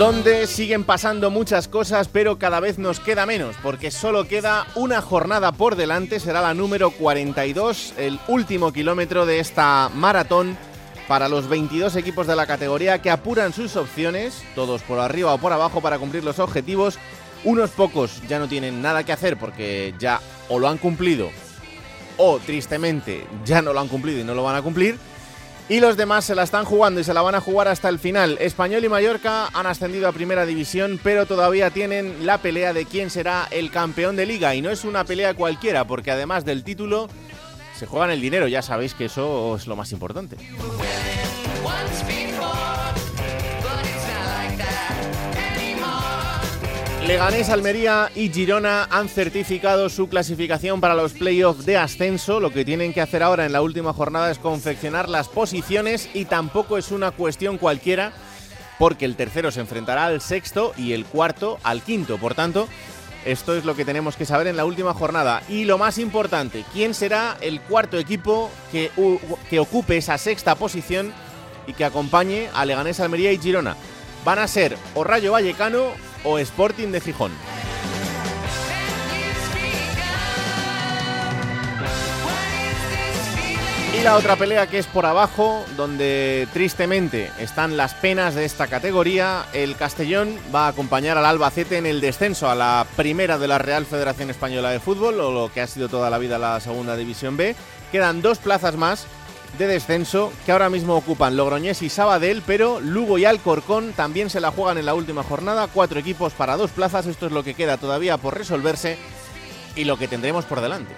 Donde siguen pasando muchas cosas, pero cada vez nos queda menos, porque solo queda una jornada por delante, será la número 42, el último kilómetro de esta maratón para los 22 equipos de la categoría que apuran sus opciones, todos por arriba o por abajo para cumplir los objetivos. Unos pocos ya no tienen nada que hacer porque ya o lo han cumplido o tristemente ya no lo han cumplido y no lo van a cumplir. Y los demás se la están jugando y se la van a jugar hasta el final. Español y Mallorca han ascendido a primera división, pero todavía tienen la pelea de quién será el campeón de liga. Y no es una pelea cualquiera, porque además del título, se juegan el dinero. Ya sabéis que eso es lo más importante. Leganés, Almería y Girona han certificado su clasificación para los playoffs de ascenso. Lo que tienen que hacer ahora en la última jornada es confeccionar las posiciones y tampoco es una cuestión cualquiera porque el tercero se enfrentará al sexto y el cuarto al quinto. Por tanto, esto es lo que tenemos que saber en la última jornada. Y lo más importante, ¿quién será el cuarto equipo que, que ocupe esa sexta posición y que acompañe a Leganés, Almería y Girona? Van a ser o Rayo Vallecano o Sporting de Gijón. Y la otra pelea que es por abajo, donde tristemente están las penas de esta categoría, el Castellón va a acompañar al Albacete en el descenso a la primera de la Real Federación Española de Fútbol, o lo que ha sido toda la vida la Segunda División B. Quedan dos plazas más de descenso que ahora mismo ocupan Logroñés y Sabadell, pero Lugo y Alcorcón también se la juegan en la última jornada. Cuatro equipos para dos plazas, esto es lo que queda todavía por resolverse y lo que tendremos por delante.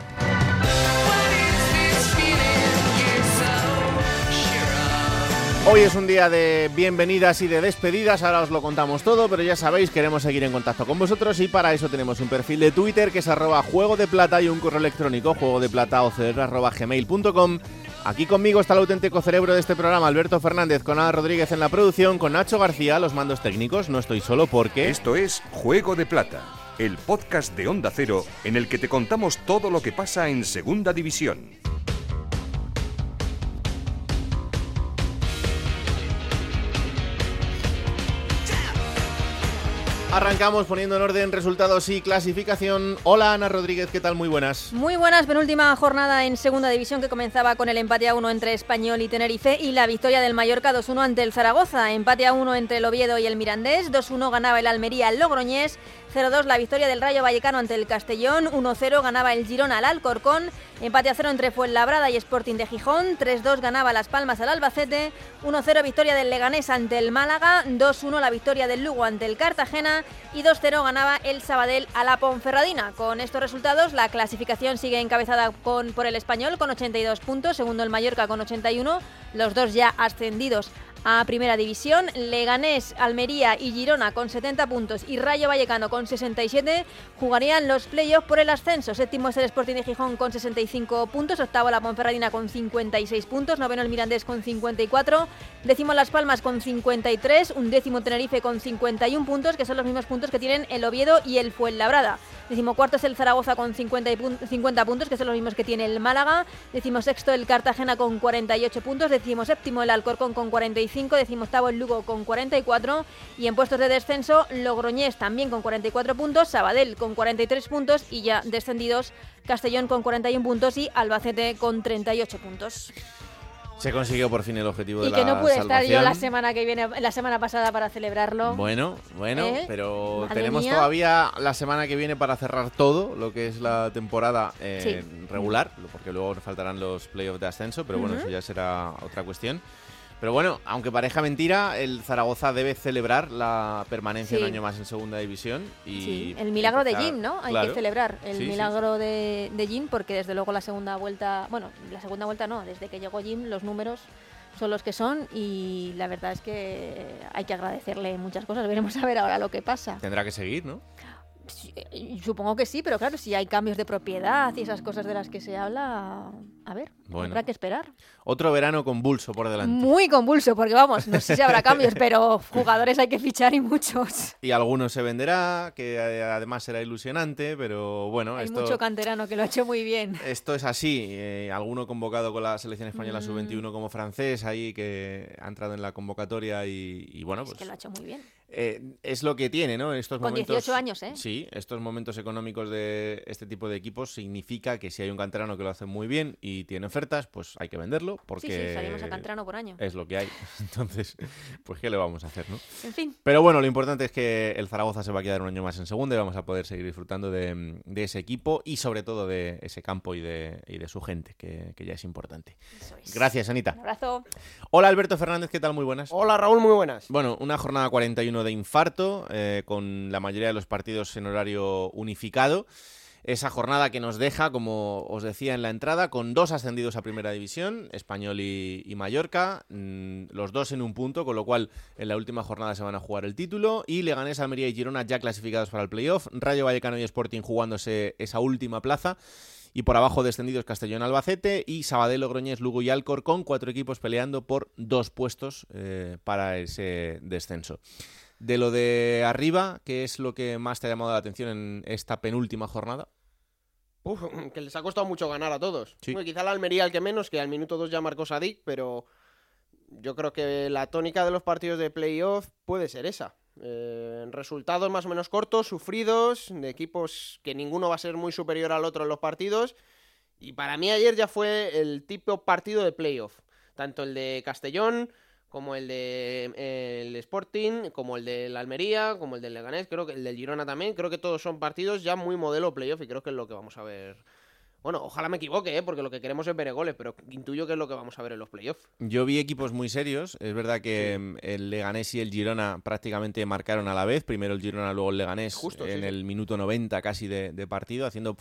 Hoy es un día de bienvenidas y de despedidas, ahora os lo contamos todo, pero ya sabéis, queremos seguir en contacto con vosotros y para eso tenemos un perfil de Twitter que es arroba juego de plata y un correo electrónico juego de plata arroba gmail.com Aquí conmigo está el auténtico cerebro de este programa, Alberto Fernández, con Ana Rodríguez en la producción, con Nacho García, los mandos técnicos. No estoy solo porque... Esto es Juego de Plata, el podcast de Onda Cero en el que te contamos todo lo que pasa en Segunda División. Arrancamos poniendo en orden resultados y clasificación. Hola Ana Rodríguez, ¿qué tal? Muy buenas. Muy buenas, penúltima jornada en segunda división que comenzaba con el empate a 1 entre Español y Tenerife y la victoria del Mallorca 2-1 ante el Zaragoza. Empate a 1 entre el Oviedo y el Mirandés, 2-1 ganaba el Almería al Logroñés 0-2 la victoria del Rayo Vallecano ante el Castellón, 1-0 ganaba el Girona al Alcorcón, empate a 0 entre Fuenlabrada y Sporting de Gijón, 3-2 ganaba Las Palmas al Albacete, 1-0 victoria del Leganés ante el Málaga, 2-1 la victoria del Lugo ante el Cartagena y 2-0 ganaba el Sabadell a la Ponferradina. Con estos resultados la clasificación sigue encabezada con, por el Español con 82 puntos, segundo el Mallorca con 81, los dos ya ascendidos a Primera División. Leganés, Almería y Girona con 70 puntos y Rayo Vallecano con 67 jugarían los playoffs por el ascenso. Séptimo es el Sporting de Gijón con 65 puntos, octavo la Ponferradina con 56 puntos, noveno el Mirandés con 54, décimo Las Palmas con 53, un décimo Tenerife con 51 puntos, que son los mismos puntos que tienen el Oviedo y el Fuenlabrada. Decimocuarto es el Zaragoza con 50, 50 puntos, que son los mismos que tiene el Málaga. Decimosexto el Cartagena con 48 puntos. Decimoséptimo el Alcorcón con 45. Decimoctavo el Lugo con 44. Y en puestos de descenso, Logroñés también con 44 puntos. Sabadell con 43 puntos. Y ya descendidos, Castellón con 41 puntos y Albacete con 38 puntos. Se consiguió por fin el objetivo y de la Y que no pude estar yo la semana que viene, la semana pasada para celebrarlo. Bueno, bueno, ¿Eh? pero tenemos mía. todavía la semana que viene para cerrar todo lo que es la temporada eh, regular, porque luego nos faltarán los playoffs de ascenso, pero bueno, Ujú. eso ya será otra cuestión. Pero bueno, aunque pareja mentira, el Zaragoza debe celebrar la permanencia Sí. un año más en segunda división y Sí, el milagro de Jim, ¿no? Hay Claro. que celebrar el sí. milagro de, de Jim porque desde luego la segunda vuelta, bueno, la segunda vuelta no, desde que llegó Jim los números son los que son y la verdad es que hay que agradecerle muchas cosas. Veremos a ver ahora lo que pasa. Tendrá que seguir, ¿no? Supongo que sí, pero claro, si hay cambios de propiedad y esas cosas de las que se habla, a ver, habrá que esperar. Otro verano convulso por delante. Muy convulso, porque vamos, no sé si habrá cambios, pero jugadores hay que fichar y muchos. Y algunos se venderá, que además será ilusionante, pero bueno. Hay mucho canterano que lo ha hecho muy bien. Esto es así. Eh, alguno convocado con la selección española mm. sub-21 como francés, ahí que ha entrado en la convocatoria y, bueno, pues. Es que lo ha hecho muy bien. Eh, es lo que tiene, ¿no? Estos Con 18 años, ¿eh? Sí, estos momentos económicos de este tipo de equipos significa que si hay un canterano que lo hace muy bien y tiene ofertas, pues hay que venderlo porque... Sí, sí, salimos a canterano por año. Es lo que hay. Entonces, pues ¿qué le vamos a hacer, no? En fin. Pero bueno, lo importante es que el Zaragoza se va a quedar un año más en segunda y vamos a poder seguir disfrutando de, ese equipo y sobre todo de ese campo y de, de su gente, que, ya es importante. Gracias, Anita. Un abrazo. Hola, Alberto Fernández, ¿qué tal? Muy buenas. Hola, Raúl, muy buenas. Bueno, una jornada 41 de infarto, eh, con la mayoría de los partidos en horario unificado. Esa jornada que nos deja, como os decía en la entrada, con dos ascendidos a Primera División, Español y, Mallorca, mm, los dos en un punto, con lo cual en la última jornada se van a jugar el título, y Leganés, Almería y Girona ya clasificados para el playoff, Rayo Vallecano y Sporting jugándose esa última plaza, y por abajo descendidos Castellón Albacete y Sabadell, Logroñés, Lugo y Alcorcón, cuatro equipos peleando por dos puestos eh, para ese descenso. De lo de arriba, ¿qué es lo que más te ha llamado la atención en esta penúltima jornada? Uf, que les ha costado mucho ganar a todos. quizá la Almería el que menos, que al minuto 2 ya marcó Sadik, pero yo creo que la tónica de los partidos de playoff puede ser esa. Eh, resultados más o menos cortos, sufridos, de equipos que ninguno va a ser muy superior al otro en los partidos. Y para mí ayer ya fue el tipo partido de playoff. Tanto el de Castellón como el de el Sporting, como el de la Almería, como el del Leganés, creo que el del Girona también. Creo que todos son partidos ya muy modelo playoff y creo que es lo que vamos a ver bueno, ojalá me equivoque, ¿eh? porque lo que queremos es ver goles, pero intuyo que es lo que vamos a ver en los playoffs. Yo vi equipos muy serios. Es verdad que mm, el Leganés y el Girona prácticamente marcaron a la vez. Primero el Girona, luego el Leganés Justo, en el minuto 90 casi de, de partido, haciendo,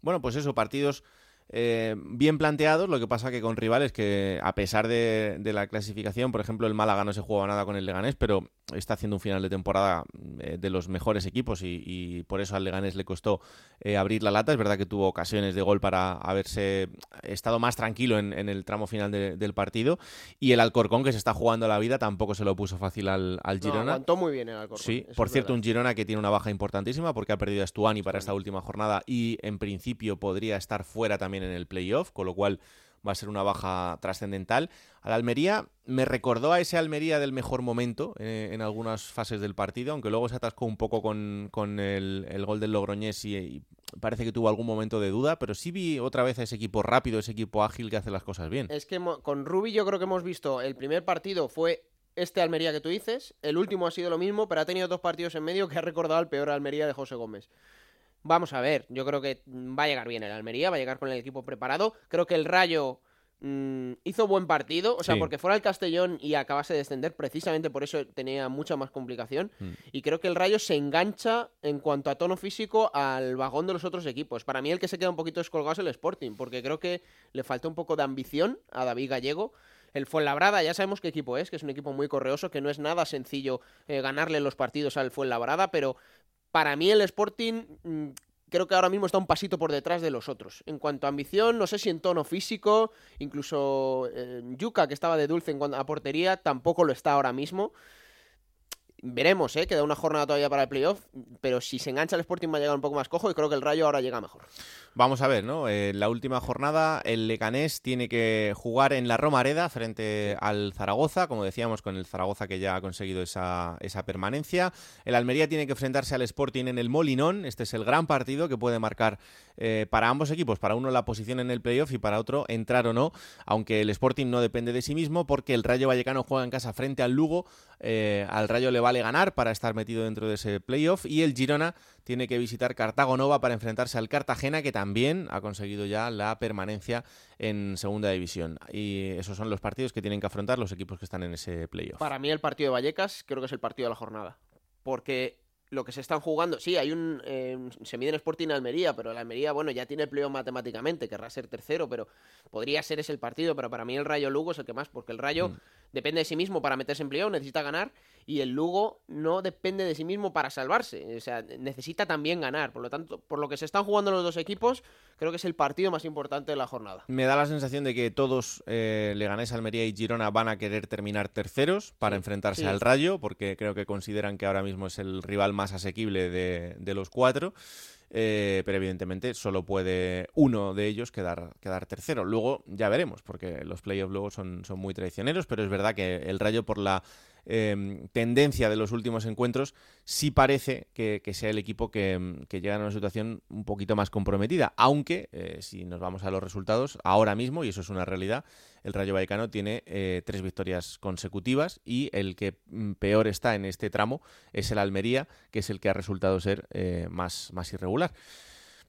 bueno, pues eso, partidos eh, bien planteados, lo que pasa que con rivales que a pesar de, la clasificación, por ejemplo el Málaga no se jugaba nada con el Leganés, pero está haciendo un final de temporada eh, de los mejores equipos y, por eso al Leganés le costó eh, abrir la lata. Es verdad que tuvo ocasiones de gol para haberse estado más tranquilo en, el tramo final del partido y el Alcorcón que se está jugando la vida tampoco se lo puso fácil al, Girona. aguantó muy bien el Alcorcón. Sí, por cierto un Girona que tiene una baja importantísima porque ha perdido a Stuani para esta última jornada y en principio podría estar fuera también en el playoff, con lo cual va a ser una baja trascendental. A la Almería me recordó a ese Almería del mejor momento eh, en algunas fases del partido, aunque luego se atascó un poco con, el, gol del Logroñés y, parece que tuvo algún momento de duda, pero sí vi otra vez a ese equipo rápido, ese equipo ágil que hace las cosas bien. Es que con Rubi yo creo que hemos visto el primer partido fue este Almería que tú dices, el último ha sido lo mismo, pero ha tenido dos partidos en medio que ha recordado al peor Almería de José Gómez. Vamos a ver, yo creo que va a llegar bien el Almería, va a llegar con el equipo preparado. Creo que el Rayo mm, hizo buen partido, o sea, porque fuera el Castellón y acabase de descender, precisamente por eso tenía mucha más complicación. Mm. Y creo que el Rayo se engancha en cuanto a tono físico al vagón de los otros equipos. Para mí el que se queda un poquito descolgado es el Sporting, porque creo que le falta un poco de ambición a David Gallego. El Fuenlabrada, ya sabemos qué equipo es, que es un equipo muy correoso, que no es nada sencillo eh, ganarle los partidos al Fuenlabrada, pero para mí el Sporting mm, creo que ahora mismo está un pasito por detrás de los otros. En cuanto a ambición, no sé si en tono físico, incluso eh, Yuka, que estaba de dulce en cuanto a portería, tampoco lo está ahora mismo. Veremos, ¿eh? Queda una jornada todavía para el playoff, pero si se engancha el Sporting va a llegar un poco más cojo y creo que el Rayo ahora llega mejor. Vamos a ver, ¿no? En eh, la última jornada el Lecanés tiene que jugar en la Romareda frente al Zaragoza, como decíamos, con el Zaragoza que ya ha conseguido esa, esa permanencia. El Almería tiene que enfrentarse al Sporting en el Molinón. Este es el gran partido que puede marcar eh, para ambos equipos, para uno la posición en el playoff y para otro entrar o no, aunque el Sporting no depende de sí mismo porque el Rayo Vallecano juega en casa frente al Lugo. Eh, al Rayo le vale ganar para estar metido dentro de ese playoff y el Girona tiene que visitar Cartago Nova para enfrentarse al Cartagena, que también ha conseguido ya la permanencia en segunda división. Y esos son los partidos que tienen que afrontar los equipos que están en ese playoff. Para mí el partido de Vallecas creo que es el partido de la jornada. Porque lo que se están jugando, sí, hay un. Eh, se mide en Sporting Almería, pero el Almería, bueno, ya tiene el playoff matemáticamente, querrá ser tercero, pero podría ser ese el partido. Pero para mí el Rayo Lugo es el que más, porque el Rayo mm. Depende de sí mismo para meterse en playoff, necesita ganar, y el Lugo no depende de sí mismo para salvarse, o sea, necesita también ganar. Por lo tanto, por lo que se están jugando los dos equipos, creo que es el partido más importante de la jornada. Me da la sensación de que todos, eh, Leganés, Almería y Girona, van a querer terminar terceros para enfrentarse al Rayo, porque creo que consideran que ahora mismo es el rival más más asequible de, los cuatro. Eh, pero evidentemente solo puede uno de ellos quedar, quedar tercero. Luego ya veremos, porque los playoffs luego son, son muy traicioneros, pero es verdad que el Rayo por la Em, tendencia de los últimos encuentros, sí parece que, sea el equipo que, llega a una situación un poquito más comprometida. Aunque, eh, si nos vamos a los resultados, ahora mismo, y eso es una realidad, el Rayo Vallecano tiene eh, tres victorias consecutivas y el que mm, peor está en este tramo es el Almería, que es el que ha resultado ser eh, más, más irregular.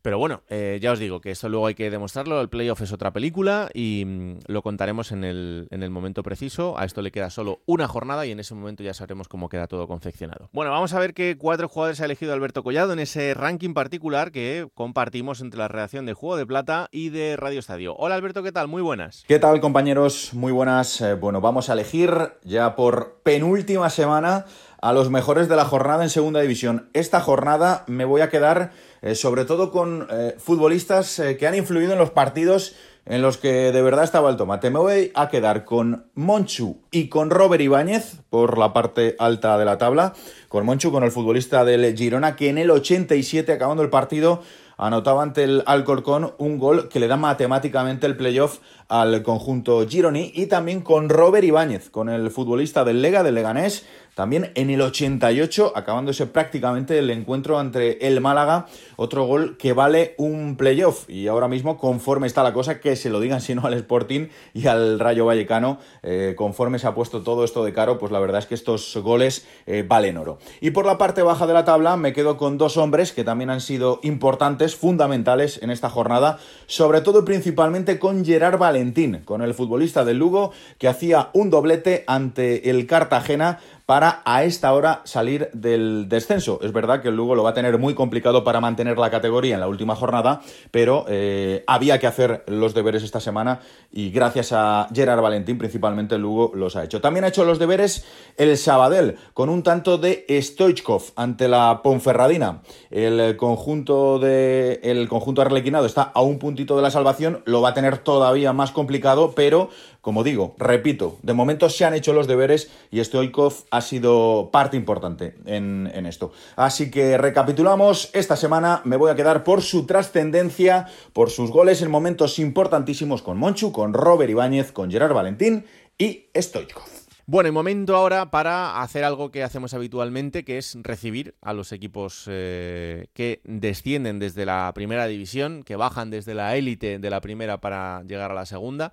Pero bueno, eh, ya os digo que esto luego hay que demostrarlo. El playoff es otra película y mm, lo contaremos en el, en el momento preciso. A esto le queda solo una jornada y en ese momento ya sabremos cómo queda todo confeccionado. Bueno, vamos a ver qué cuatro jugadores ha elegido Alberto Collado en ese ranking particular que compartimos entre la redacción de Juego de Plata y de Radio Estadio. Hola Alberto, ¿qué tal? Muy buenas. ¿Qué tal compañeros? Muy buenas. Eh, bueno, vamos a elegir ya por penúltima semana a los mejores de la jornada en Segunda División. Esta jornada me voy a quedar eh, sobre todo con eh, futbolistas eh, que han influido en los partidos en los que de verdad estaba el tomate. Me voy a quedar con Monchu y con Robert Ibáñez por la parte alta de la tabla. Con Monchu, con el futbolista del Girona, que en el 87, acabando el partido, anotaba ante el Alcorcón un gol que le da matemáticamente el playoff al conjunto Gironi. Y también con Robert Ibáñez, con el futbolista del Lega, del Leganés, también en el 88, acabándose prácticamente el encuentro entre el Málaga, otro gol que vale un playoff. Y ahora mismo, conforme está la cosa, que se lo digan sino al Sporting y al Rayo Vallecano, eh, conforme se ha puesto todo esto de caro, pues la verdad es que estos goles eh, valen oro. Y por la parte baja de la tabla me quedo con dos hombres que también han sido importantes, fundamentales en esta jornada, sobre todo y principalmente con Gerard Valentín, con el futbolista del Lugo, que hacía un doblete ante el Cartagena para a esta hora salir del descenso. Es verdad que el Lugo lo va a tener muy complicado para mantener la categoría en la última jornada, pero eh, había que hacer los deberes esta semana y gracias a Gerard Valentín principalmente el Lugo los ha hecho. También ha hecho los deberes el Sabadell con un tanto de Stoichkov ante la Ponferradina. El conjunto de el conjunto arlequinado está a un puntito de la salvación, lo va a tener todavía más complicado, pero como digo, repito, de momento se han hecho los deberes y Stoikov ha sido parte importante en, esto. Así que recapitulamos, esta semana me voy a quedar por su trascendencia, por sus goles en momentos importantísimos con Monchu, con Robert Ibáñez, con Gerard Valentín y Stoikov. Bueno, el momento ahora para hacer algo que hacemos habitualmente, que es recibir a los equipos eh, que descienden desde la primera división, que bajan desde la élite de la primera para llegar a la segunda.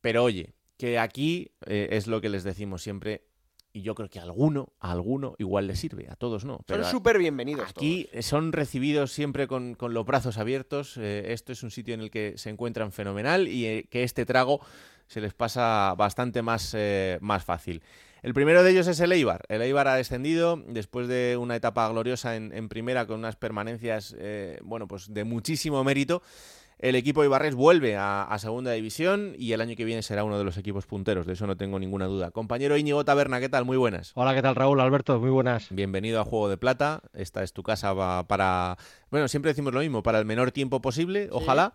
Pero oye, que aquí eh, es lo que les decimos siempre. Y yo creo que a alguno, a alguno igual les sirve, a todos no. Pero son súper bienvenidos. Aquí son recibidos siempre con, los brazos abiertos. Eh, esto es un sitio en el que se encuentran fenomenal y eh, que este trago se les pasa bastante más, más fácil. El primero de ellos es el Eibar. El Eibar ha descendido después de una etapa gloriosa en, en primera con unas permanencias, bueno, pues de muchísimo mérito. El equipo Ibarres vuelve a, segunda división y el año que viene será uno de los equipos punteros, de eso no tengo ninguna duda. Compañero Íñigo Taberna, ¿qué tal? Muy buenas. Hola, ¿qué tal Raúl? Alberto, muy buenas. Bienvenido a Juego de Plata. Esta es tu casa para bueno, siempre decimos lo mismo, para el menor tiempo posible, ojalá.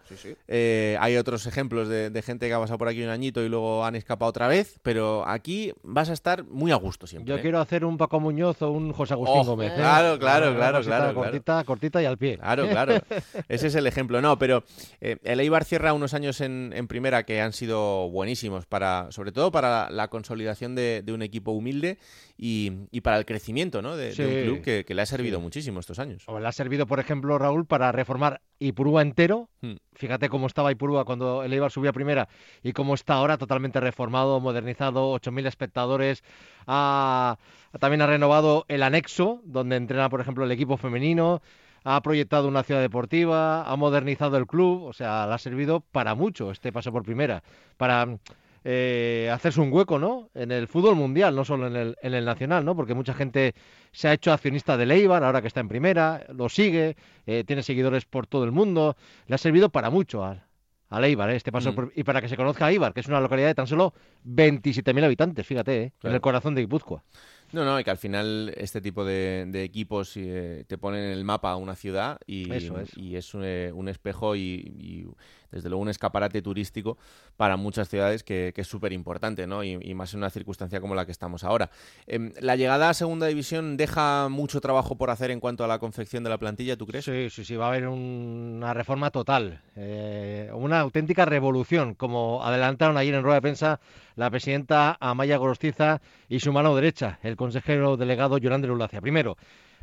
Eh, hay otros ejemplos de, gente que ha pasado por aquí un añito y luego han escapado otra vez, pero aquí vas a estar muy a gusto siempre. Yo ¿eh? quiero hacer un Paco Muñoz o un José Agustín oh, Gómez. ¿eh? Claro, claro, claro, claro, Cortita, cortita y al pie. Claro, claro. Ese es el ejemplo. No, pero el Eibar cierra unos años en, primera que han sido buenísimos, para, sobre todo para la consolidación de un equipo humilde y, para el crecimiento ¿no? de, un club que, le ha servido muchísimo estos años. O le ha servido, por ejemplo, Raúl, para reformar Ipurúa entero. Hmm. Fíjate cómo estaba Ipurúa cuando el Eibar subía a primera y cómo está ahora totalmente reformado, modernizado, 8.000 espectadores. también ha renovado el anexo, donde entrena, por ejemplo, el equipo femenino ha proyectado una ciudad deportiva, ha modernizado el club, o sea, le ha servido para mucho este paso por primera, para eh, hacerse un hueco, ¿no? En el fútbol mundial, no solo en el, en el nacional, ¿no? Porque mucha gente se ha hecho accionista de Eibar, ahora que está en primera, lo sigue, eh, tiene seguidores por todo el mundo, le ha servido para mucho al, al Eibar, ¿eh? este paso Mm. por- y para que se conozca a Eibar, que es una localidad de tan solo 27.000 habitantes, fíjate, ¿eh? en el corazón de Guipúzcoa. No, no, y que al final este tipo de, de equipos eh, te ponen en el mapa una ciudad y Eso es. y es un, un espejo y, y, desde luego un escaparate turístico para muchas ciudades que, es súper importante, ¿no? Y, más en una circunstancia como la que estamos ahora. Em, la llegada a Segunda División deja mucho trabajo por hacer en cuanto a la confección de la plantilla, ¿tú crees? Sí, sí, sí, va a haber un- una reforma total, eh, una auténtica revolución, como adelantaron ayer en rueda de prensa la presidenta Amaya Gorostiza y su mano derecha, el consejero delegado Yolanda Lulacia. Primero,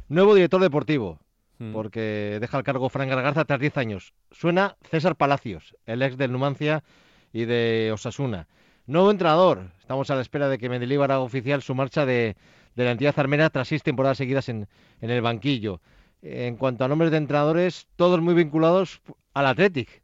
nuevo director deportivo, Mm. porque deja el cargo Fran Gargarza tras 10 años. Suena César Palacios, el ex del Numancia y de Osasuna. Nuevo entrenador, estamos a la espera de que Mendilibar haga oficial su marcha de, de la entidad armera tras seis temporadas seguidas en, en el banquillo. En cuanto a nombres de entrenadores, todos muy vinculados al Athletic.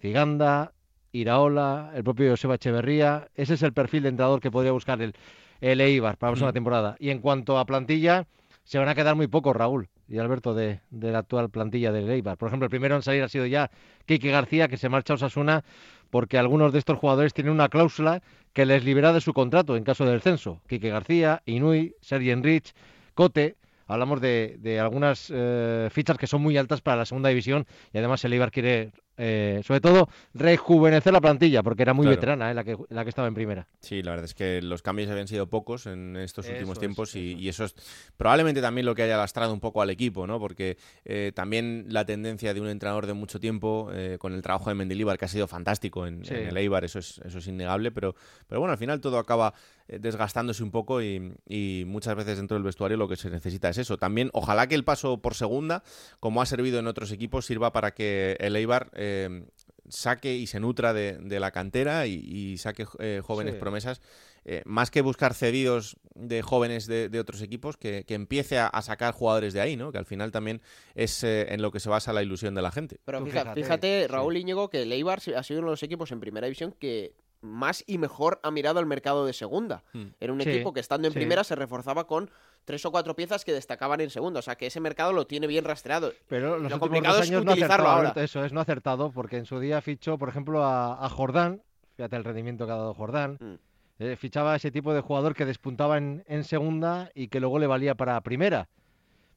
Ciganda, Iraola, el propio Joseba Echeverría. Ese es el perfil de entrenador que podría buscar el, el Eibar para la próxima Mm. temporada. Y en cuanto a plantilla, se van a quedar muy pocos, Raúl y Alberto, de, de la actual plantilla del Eibar. Por ejemplo, el primero en salir ha sido ya Quique García, que se marcha a Osasuna porque algunos de estos jugadores tienen una cláusula que les libera de su contrato en caso de descenso. Quique García, Inui, Sergi Enrich, Cote. Hablamos de, de algunas eh, fichas que son muy altas para la segunda división y además el Eibar quiere, eh, sobre todo, rejuvenecer la plantilla porque era muy Claro. veterana eh, la, que, la que estaba en primera. Sí, la verdad es que los cambios habían sido pocos en estos Eso últimos es, tiempos y, eso y eso es probablemente también lo que haya lastrado un poco al equipo, ¿no? Porque eh, también la tendencia de un entrenador de mucho tiempo, con el trabajo de Mendilibar, que ha sido fantástico en, Sí. en el Eibar, eso es, eso es innegable, pero, pero bueno, al final todo acaba desgastándose un poco y, y muchas veces dentro del vestuario lo que se necesita es eso. También, ojalá que el paso por segunda, como ha servido en otros equipos, sirva para que el Eibar... eh, saque y se nutra de, de la cantera y, y saque eh, jóvenes Sí. promesas eh, más que buscar cedidos de jóvenes de, de otros equipos, que, que empiece a, a sacar jugadores de ahí, ¿no? Que al final también es eh, en lo que se basa la ilusión de la gente. Pero fíjate, fíjate. Raúl Íñigo, que el Eibar ha sido uno de los equipos en primera división que más y mejor ha mirado al mercado de segunda. Hmm. Era un Sí, equipo que estando en sí. primera se reforzaba con tres o cuatro piezas que destacaban en segunda. O sea que ese mercado lo tiene bien rastreado. Pero los Lo últimos complicado dos es años no acertado, ahora. Eso es, no ha acertado, porque en su día fichó, por ejemplo, a, a Jordán, fíjate el rendimiento que ha dado Jordán, Mm. eh, fichaba a ese tipo de jugador que despuntaba en, en segunda y que luego le valía para primera.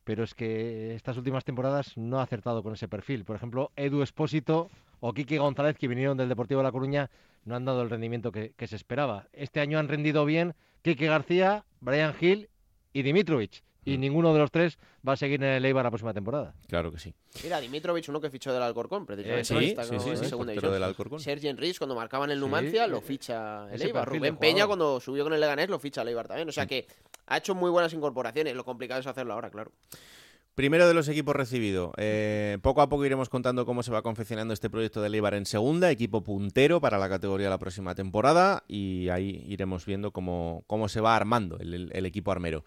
Pero es que estas últimas temporadas no ha acertado con ese perfil. Por ejemplo, Edu Espósito o Quique González, que vinieron del Deportivo de La Coruña, no han dado el rendimiento que, que se esperaba. Este año han rendido bien Quique García, Brian Hill y Dimitrovic. Y Mm. ninguno de los tres va a seguir en el Eibar la próxima temporada. Claro que sí. Mira, Dimitrovic, uno que fichó del Alcorcón, precisamente. ¿no? sí, Destacó sí, sí, en sí, segunda portero división. del Alcorcón. Sergi Enrich, cuando marcaban el Sí, Numancia, lo eh, ficha el Eibar. Rubén Peña, cuando subió con el Leganés, lo ficha el Eibar también. O sea que ha hecho muy buenas incorporaciones. Lo complicado es hacerlo ahora, claro. Primero de los equipos recibido. Eh, poco a poco iremos contando cómo se va confeccionando este proyecto de Eibar en segunda, equipo puntero para la categoría la próxima temporada y ahí iremos viendo cómo, cómo se va armando el equipo armero.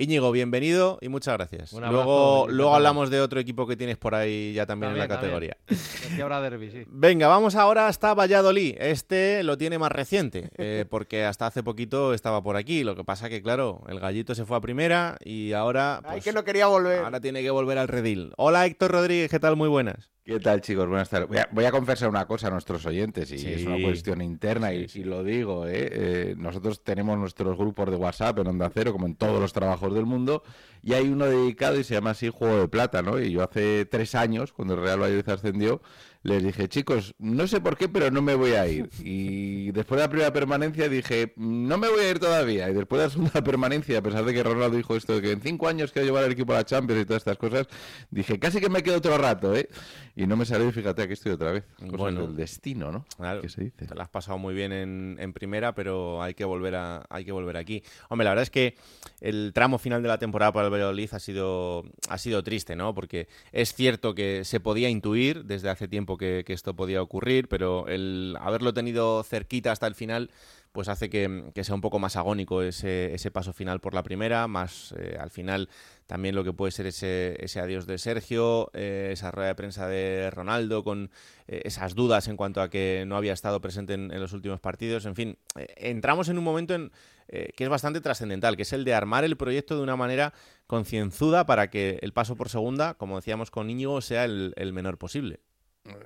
Íñigo, bienvenido y muchas gracias. Un abrazo luego, luego hablamos de otro equipo que tienes por ahí ya también, en la categoría. Sí. Venga, vamos ahora hasta Valladolid. Este lo tiene más reciente, eh, porque hasta hace poquito estaba por aquí. Lo que pasa que, claro, el gallito se fue a primera y ahora, Ay, pues, que no quería volver. ahora tiene que volver al redil. Hola Héctor Rodríguez, ¿qué tal? Muy buenas. ¿Qué tal, chicos? Buenas tardes. Voy a, voy a confesar una cosa a nuestros oyentes, y Sí. es una cuestión interna, y, y lo digo, ¿eh? Eh, Nosotros tenemos nuestros grupos de WhatsApp en Onda Cero, como en todos los trabajos del mundo, y hay uno dedicado y se llama así Juego de Plata, ¿no? Y yo hace tres años, cuando el Real Valladolid ascendió, les dije, chicos, no sé por qué, pero no me voy a ir. Y después de la primera permanencia dije, no me voy a ir todavía. Y después de la segunda permanencia, a pesar de que Ronaldo dijo esto de que en cinco años quiero llevar al equipo a la Champions y todas estas cosas, dije, casi que me quedo otro rato, ¿eh? Y no me salió fíjate, aquí estoy otra vez. Cosas Bueno. del destino, ¿no? Claro, ¿Qué se dice? te la has pasado muy bien en, en primera, pero hay que volver a, hay que volver aquí. Hombre, la verdad es que el tramo final de la temporada para el Valladolid ha sido, ha sido triste, ¿no? Porque es cierto que se podía intuir desde hace tiempo que, esto podía ocurrir, pero el haberlo tenido cerquita hasta el final pues hace que, sea un poco más agónico ese, paso final por la primera, más eh, al final también lo que puede ser ese, ese adiós de Sergio, eh, esa rueda de prensa de Ronaldo con eh, esas dudas en cuanto a que no había estado presente en, los últimos partidos, en fin, entramos en un momento en, que es bastante trascendental, que es el de armar el proyecto de una manera concienzuda para que el paso por segunda, como decíamos con Íñigo, sea el menor posible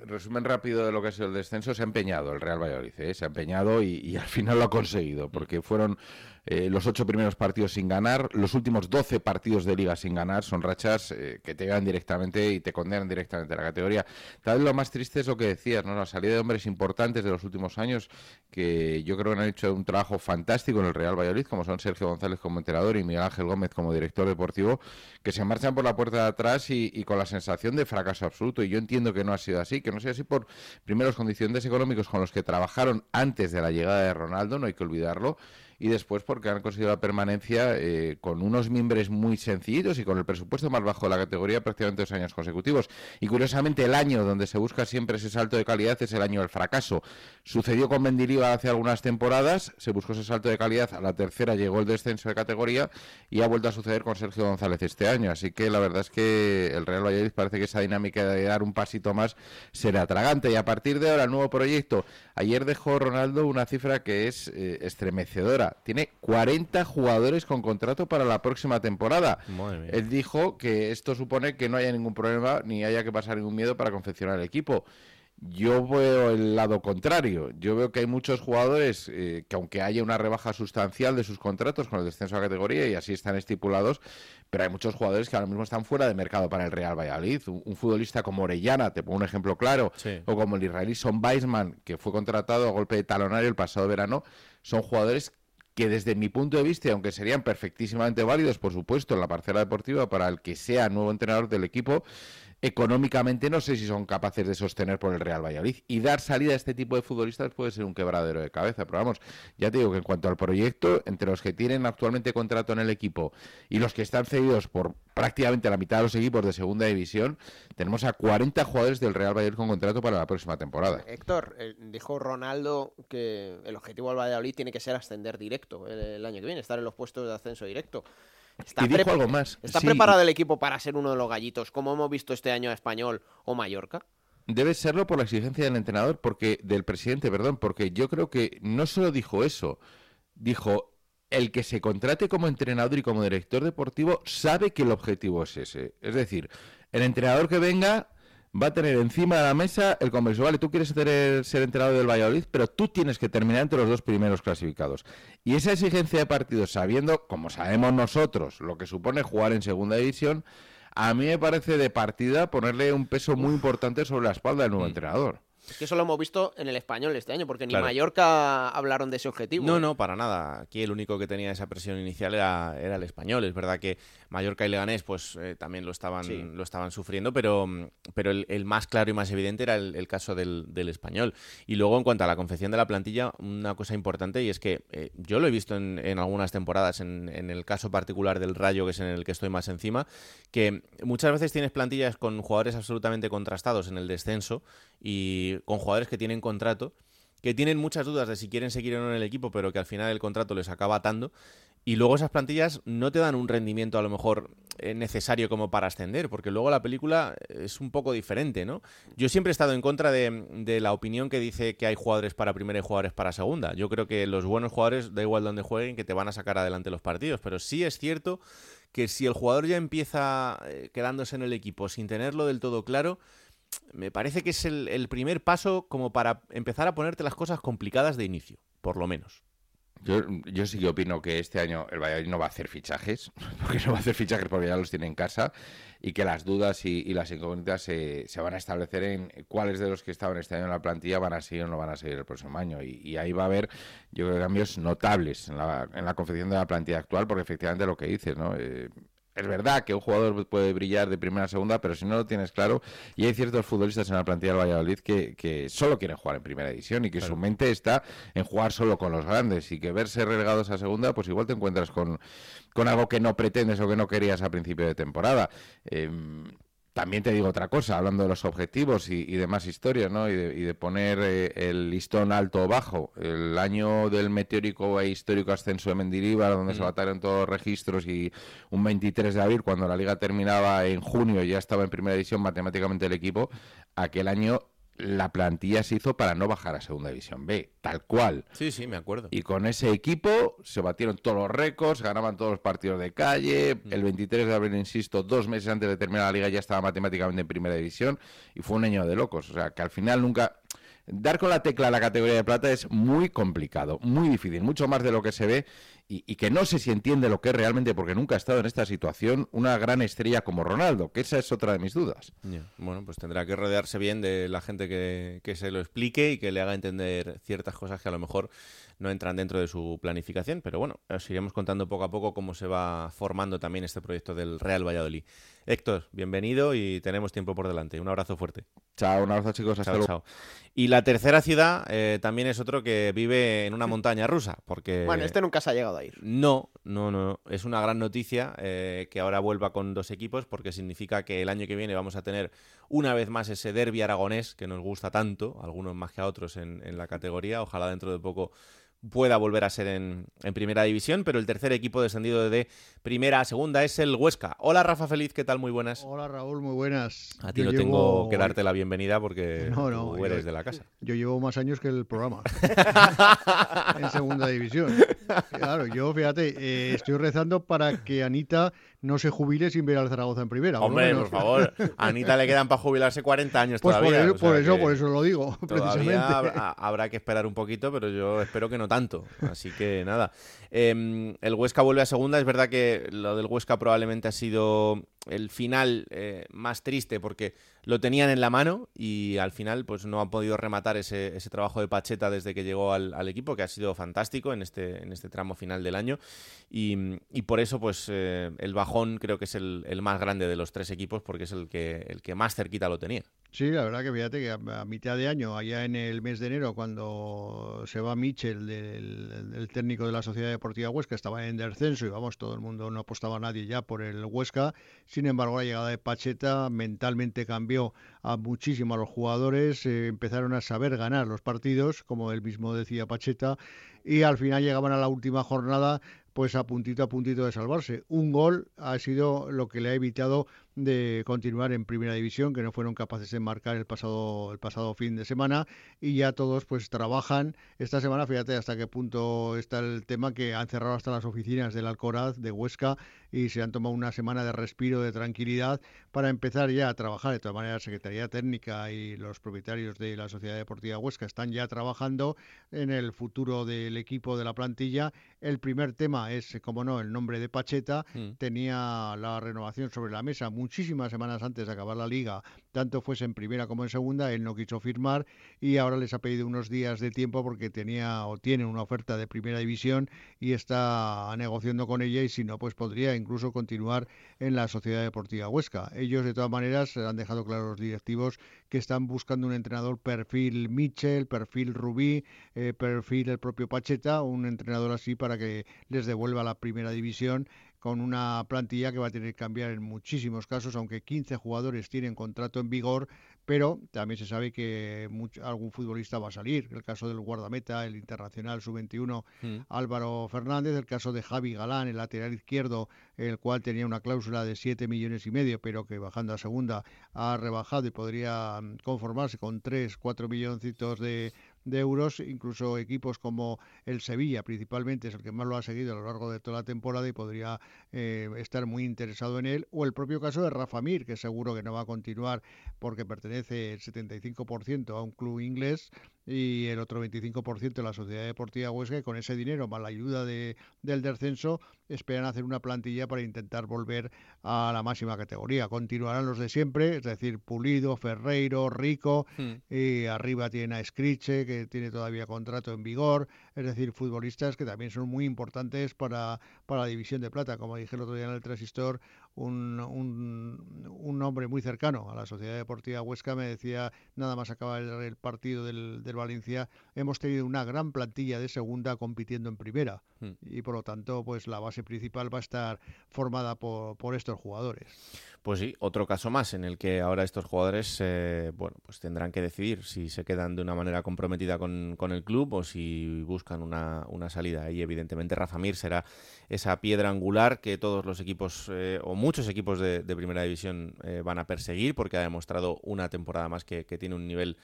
resumen rápido de lo que ha sido el descenso, se ha empeñado el Real Valladolid, ¿eh? se ha empeñado y, al final lo ha conseguido, porque fueron eh, los ocho primeros partidos sin ganar, los últimos doce partidos de liga sin ganar, son rachas eh, que te llevan directamente y te condenan directamente a la categoría. Tal vez lo más triste es lo que decías, ¿no? la salida de hombres importantes de los últimos años, que yo creo que han hecho un trabajo fantástico en el Real Valladolid, como son Sergio González como entrenador y Miguel Ángel Gómez como director deportivo, que se marchan por la puerta de atrás y, y con la sensación de fracaso absoluto. Y yo entiendo que no ha sido así, que no sea así por, primero, los condiciones económicos con los que trabajaron antes de la llegada de Ronaldo, no hay que olvidarlo, y después porque han conseguido la permanencia eh, con unos miembros muy sencillos y con el presupuesto más bajo de la categoría prácticamente dos años consecutivos. Y curiosamente el año donde se busca siempre ese salto de calidad es el año del fracaso. Sucedió con Mendilibar hace algunas temporadas, se buscó ese salto de calidad, a la tercera llegó el descenso de categoría y ha vuelto a suceder con Sergio González este año. Así que la verdad es que el Real Valladolid parece que esa dinámica de dar un pasito más será tragante. Y a partir de ahora, el nuevo proyecto. Ayer dejó Ronaldo una cifra que es eh, estremecedora tiene 40 jugadores con contrato para la próxima temporada. Él dijo que esto supone que no haya ningún problema ni haya que pasar ningún miedo para confeccionar el equipo. Yo veo el lado contrario. Yo veo que hay muchos jugadores eh, que aunque haya una rebaja sustancial de sus contratos con el descenso a categoría y así están estipulados, pero hay muchos jugadores que ahora mismo están fuera de mercado para el Real Valladolid. Un, futbolista como Orellana, te pongo un ejemplo claro, o como el israelí Son Weisman, que fue contratado a golpe de talonario el pasado verano, son jugadores que desde mi punto de vista, aunque serían perfectísimamente válidos, por supuesto, en la parcela deportiva para el que sea nuevo entrenador del equipo, económicamente no sé si son capaces de sostener por el Real Valladolid. Y dar salida a este tipo de futbolistas puede ser un quebradero de cabeza. Pero vamos, ya te digo que en cuanto al proyecto, entre los que tienen actualmente contrato en el equipo y los que están cedidos por prácticamente la mitad de los equipos de segunda división, tenemos a 40 jugadores del Real Valladolid con contrato para la próxima temporada. Héctor, eh, dijo Ronaldo que el objetivo del Valladolid tiene que ser ascender directo el año que viene, estar en los puestos de ascenso directo. Está, y algo más. ¿Está preparado el equipo para ser uno de los gallitos, como hemos visto este año a Español o Mallorca? Debe serlo por la exigencia del entrenador, porque del presidente, perdón, porque yo creo que no solo dijo eso, dijo el que se contrate como entrenador y como director deportivo sabe que el objetivo es ese. Es decir, el entrenador que venga va a tener encima de la mesa el converso. Vale, tú quieres ser entrenador del Valladolid, pero tú tienes que terminar entre los dos primeros clasificados. Y esa exigencia de partidos, sabiendo, como sabemos nosotros, lo que supone jugar en segunda división, a mí me parece de partida ponerle un peso muy importante sobre la espalda del nuevo mm. entrenador. Es que eso lo hemos visto en el español este año, porque ni Mallorca hablaron de ese objetivo. No, ¿eh? no, para nada. Aquí el único que tenía esa presión inicial era, era el español. Es verdad que Mallorca y Leganés pues eh, también lo estaban, lo estaban sufriendo, pero, pero el, más claro y más evidente era el, caso del, español. Y luego, en cuanto a la confección de la plantilla, una cosa importante y es que eh, yo lo he visto en, en algunas temporadas, en, en, el caso particular del Rayo, que es en el que estoy más encima, que muchas veces tienes plantillas con jugadores absolutamente contrastados en el descenso y con jugadores que tienen contrato, que tienen muchas dudas de si quieren seguir o no en el equipo, pero que al final el contrato les acaba atando. Y luego esas plantillas no te dan un rendimiento a lo mejor eh, necesario como para ascender, porque luego la película es un poco diferente, ¿no? Yo siempre he estado en contra de, de, la opinión que dice que hay jugadores para primera y jugadores para segunda. Yo creo que los buenos jugadores, da igual donde jueguen, que te van a sacar adelante los partidos, pero sí es cierto que si el jugador ya empieza eh, quedándose en el equipo sin tenerlo del todo claro, me parece que es el, primer paso como para empezar a ponerte las cosas complicadas de inicio, por lo menos. Yo, sí que opino que este año el Valladolid no va a hacer fichajes, porque no va a hacer fichajes porque ya los tiene en casa, y que las dudas y, las incógnitas se, van a establecer en cuáles de los que estaban este año en la plantilla van a seguir o no van a seguir el próximo año. Y, ahí va a haber, yo creo, cambios notables en la, en la confección de la plantilla actual, porque efectivamente lo que dices, ¿no? Eh, es verdad que un jugador puede brillar de primera a segunda, pero si no lo tienes claro, y hay ciertos futbolistas en la plantilla del Valladolid que, que solo quieren jugar en primera división y que su mente está en jugar solo con los grandes y que verse relegados a segunda, pues igual te encuentras con, con algo que no pretendes o que no querías a principio de temporada. Em, también te digo otra cosa, hablando de los objetivos y, demás historias, ¿no? Y de, poner eh, el listón alto o bajo. El año del meteórico e histórico ascenso de Mendilibar, donde se mm. bataron todos los registros, y un 23 de abril, cuando la liga terminaba en junio, ya estaba en primera división matemáticamente el equipo, aquel año la plantilla se hizo para no bajar a Segunda División B, tal cual. Sí, sí, me acuerdo. Y con ese equipo se batieron todos los récords, ganaban todos los partidos de calle. Mm. El 23 de abril, insisto, dos meses antes de terminar la liga ya estaba matemáticamente en Primera División y fue un año de locos. O sea, que al final nunca dar con la tecla a la categoría de plata es muy complicado, muy difícil, mucho más de lo que se ve y, que no sé si entiende lo que es realmente, porque nunca ha estado en esta situación, una gran estrella como Ronaldo, que esa es otra de mis dudas. Bueno, pues tendrá que rodearse bien de la gente que, que se lo explique y que le haga entender ciertas cosas que a lo mejor no entran dentro de su planificación, pero bueno, os iremos contando poco a poco cómo se va formando también este proyecto del Real Valladolid. Héctor, bienvenido y tenemos tiempo por delante. Un abrazo fuerte. Chao, un abrazo chicos, hasta luego. Y la tercera ciudad eh, también es otro que vive en una montaña rusa, porque... Bueno, este nunca se ha llegado a ir. No, no, no. Es una gran noticia eh, que ahora vuelva con dos equipos, porque significa que el año que viene vamos a tener una vez más ese derby aragonés que nos gusta tanto, algunos más que a otros en, en la categoría. Ojalá dentro de poco pueda volver a ser en, primera división, pero el tercer equipo descendido de primera a segunda es el Huesca. Hola Rafa Feliz, ¿qué tal? Muy buenas. Hola Raúl, muy buenas. A ti no tengo que darte la bienvenida porque tú eres de la casa. Yo llevo más años que el programa en segunda división. Claro, yo fíjate, eh, estoy rezando para que Anita no se jubile sin ver al Zaragoza en primera. Hombre, por favor. A Anita le quedan para jubilarse 40 años pues todavía. Por, eso, por eso lo digo, precisamente. Habrá, que esperar un poquito, pero yo espero que no tanto. Así que nada. Em, el Huesca vuelve a segunda. Es verdad que lo del Huesca probablemente ha sido el final eh, más triste porque lo tenían en la mano y al final pues no han podido rematar ese, ese trabajo de Pacheta desde que llegó al, equipo que ha sido fantástico en este, en este tramo final del año y, por eso pues eh, el bajón creo que es el, el, más grande de los tres equipos porque es el que, el que más cerquita lo tenía. Sí, la verdad que fíjate que a, mitad de año, allá en el mes de enero, cuando se va Michel, del, técnico de la Sociedad Deportiva Huesca, estaba en descenso y vamos, todo el mundo no apostaba a nadie ya por el Huesca. Sin embargo, la llegada de Pacheta mentalmente cambió a muchísimo a los jugadores, eh, empezaron a saber ganar los partidos, como él mismo decía Pacheta, y al final llegaban a la última jornada pues a puntito a puntito de salvarse. Un gol ha sido lo que le ha evitado de continuar en primera división, que no fueron capaces de marcar el pasado, el pasado fin de semana y ya todos pues trabajan esta semana, fíjate hasta qué punto está el tema que han cerrado hasta las oficinas del Alcoraz de Huesca y se han tomado una semana de respiro, de tranquilidad para empezar ya a trabajar. De todas maneras, la Secretaría Técnica y los propietarios de la Sociedad Deportiva Huesca están ya trabajando en el futuro del equipo de la plantilla. El primer tema es, como no, el nombre de Pacheta. Mm. Tenía la renovación sobre la mesa muchísimas semanas antes de acabar la liga, tanto fuese en primera como en segunda, él no quiso firmar y ahora les ha pedido unos días de tiempo porque tenía o tiene una oferta de primera división y está negociando con ella y si no, pues podría incluso continuar en la Sociedad Deportiva Huesca. Ellos de todas maneras han dejado claro los directivos que están buscando un entrenador perfil Mitchell, perfil Rubí, eh, perfil el propio Pacheta, un entrenador así para que les devuelva la primera división con una plantilla que va a tener que cambiar en muchísimos casos, aunque 15 jugadores tienen contrato en vigor, pero también se sabe que algún futbolista va a salir. El caso del guardameta, el internacional sub-21 mm. Álvaro Fernández, el caso de Javi Galán, el lateral izquierdo, el cual tenía una cláusula de 7 millones y medio, pero que bajando a segunda ha rebajado y podría conformarse con 3, 4 milloncitos de de euros, incluso equipos como el Sevilla principalmente es el que más lo ha seguido a lo largo de toda la temporada y podría eh, estar muy interesado en él, o el propio caso de Rafa Mir, que seguro que no va a continuar porque pertenece el 75% a un club inglés y el otro 25% de la Sociedad Deportiva Huesca y con ese dinero más la ayuda de, del descenso esperan hacer una plantilla para intentar volver a la máxima categoría. Continuarán los de siempre, es decir, Pulido, Ferreiro, Rico hmm. y arriba tiene a Escriche que tiene todavía contrato en vigor, es decir, futbolistas que también son muy importantes para, para la división de plata, como dije el otro día en el Transistor, un, un, un, hombre muy cercano a la Sociedad Deportiva Huesca me decía, nada más acabar el, partido del del Valencia, hemos tenido una gran plantilla de segunda compitiendo en primera. Hmm. Y por lo tanto, pues la base principal va a estar formada por, por estos jugadores. Pues sí, otro caso más en el que ahora estos jugadores eh, bueno, pues tendrán que decidir si se quedan de una manera comprometida con, el club o si buscan una, salida. Y evidentemente Rafa Mir será esa piedra angular que todos los equipos eh, o muchos equipos de, primera división eh, van a perseguir porque ha demostrado una temporada más que, tiene un nivel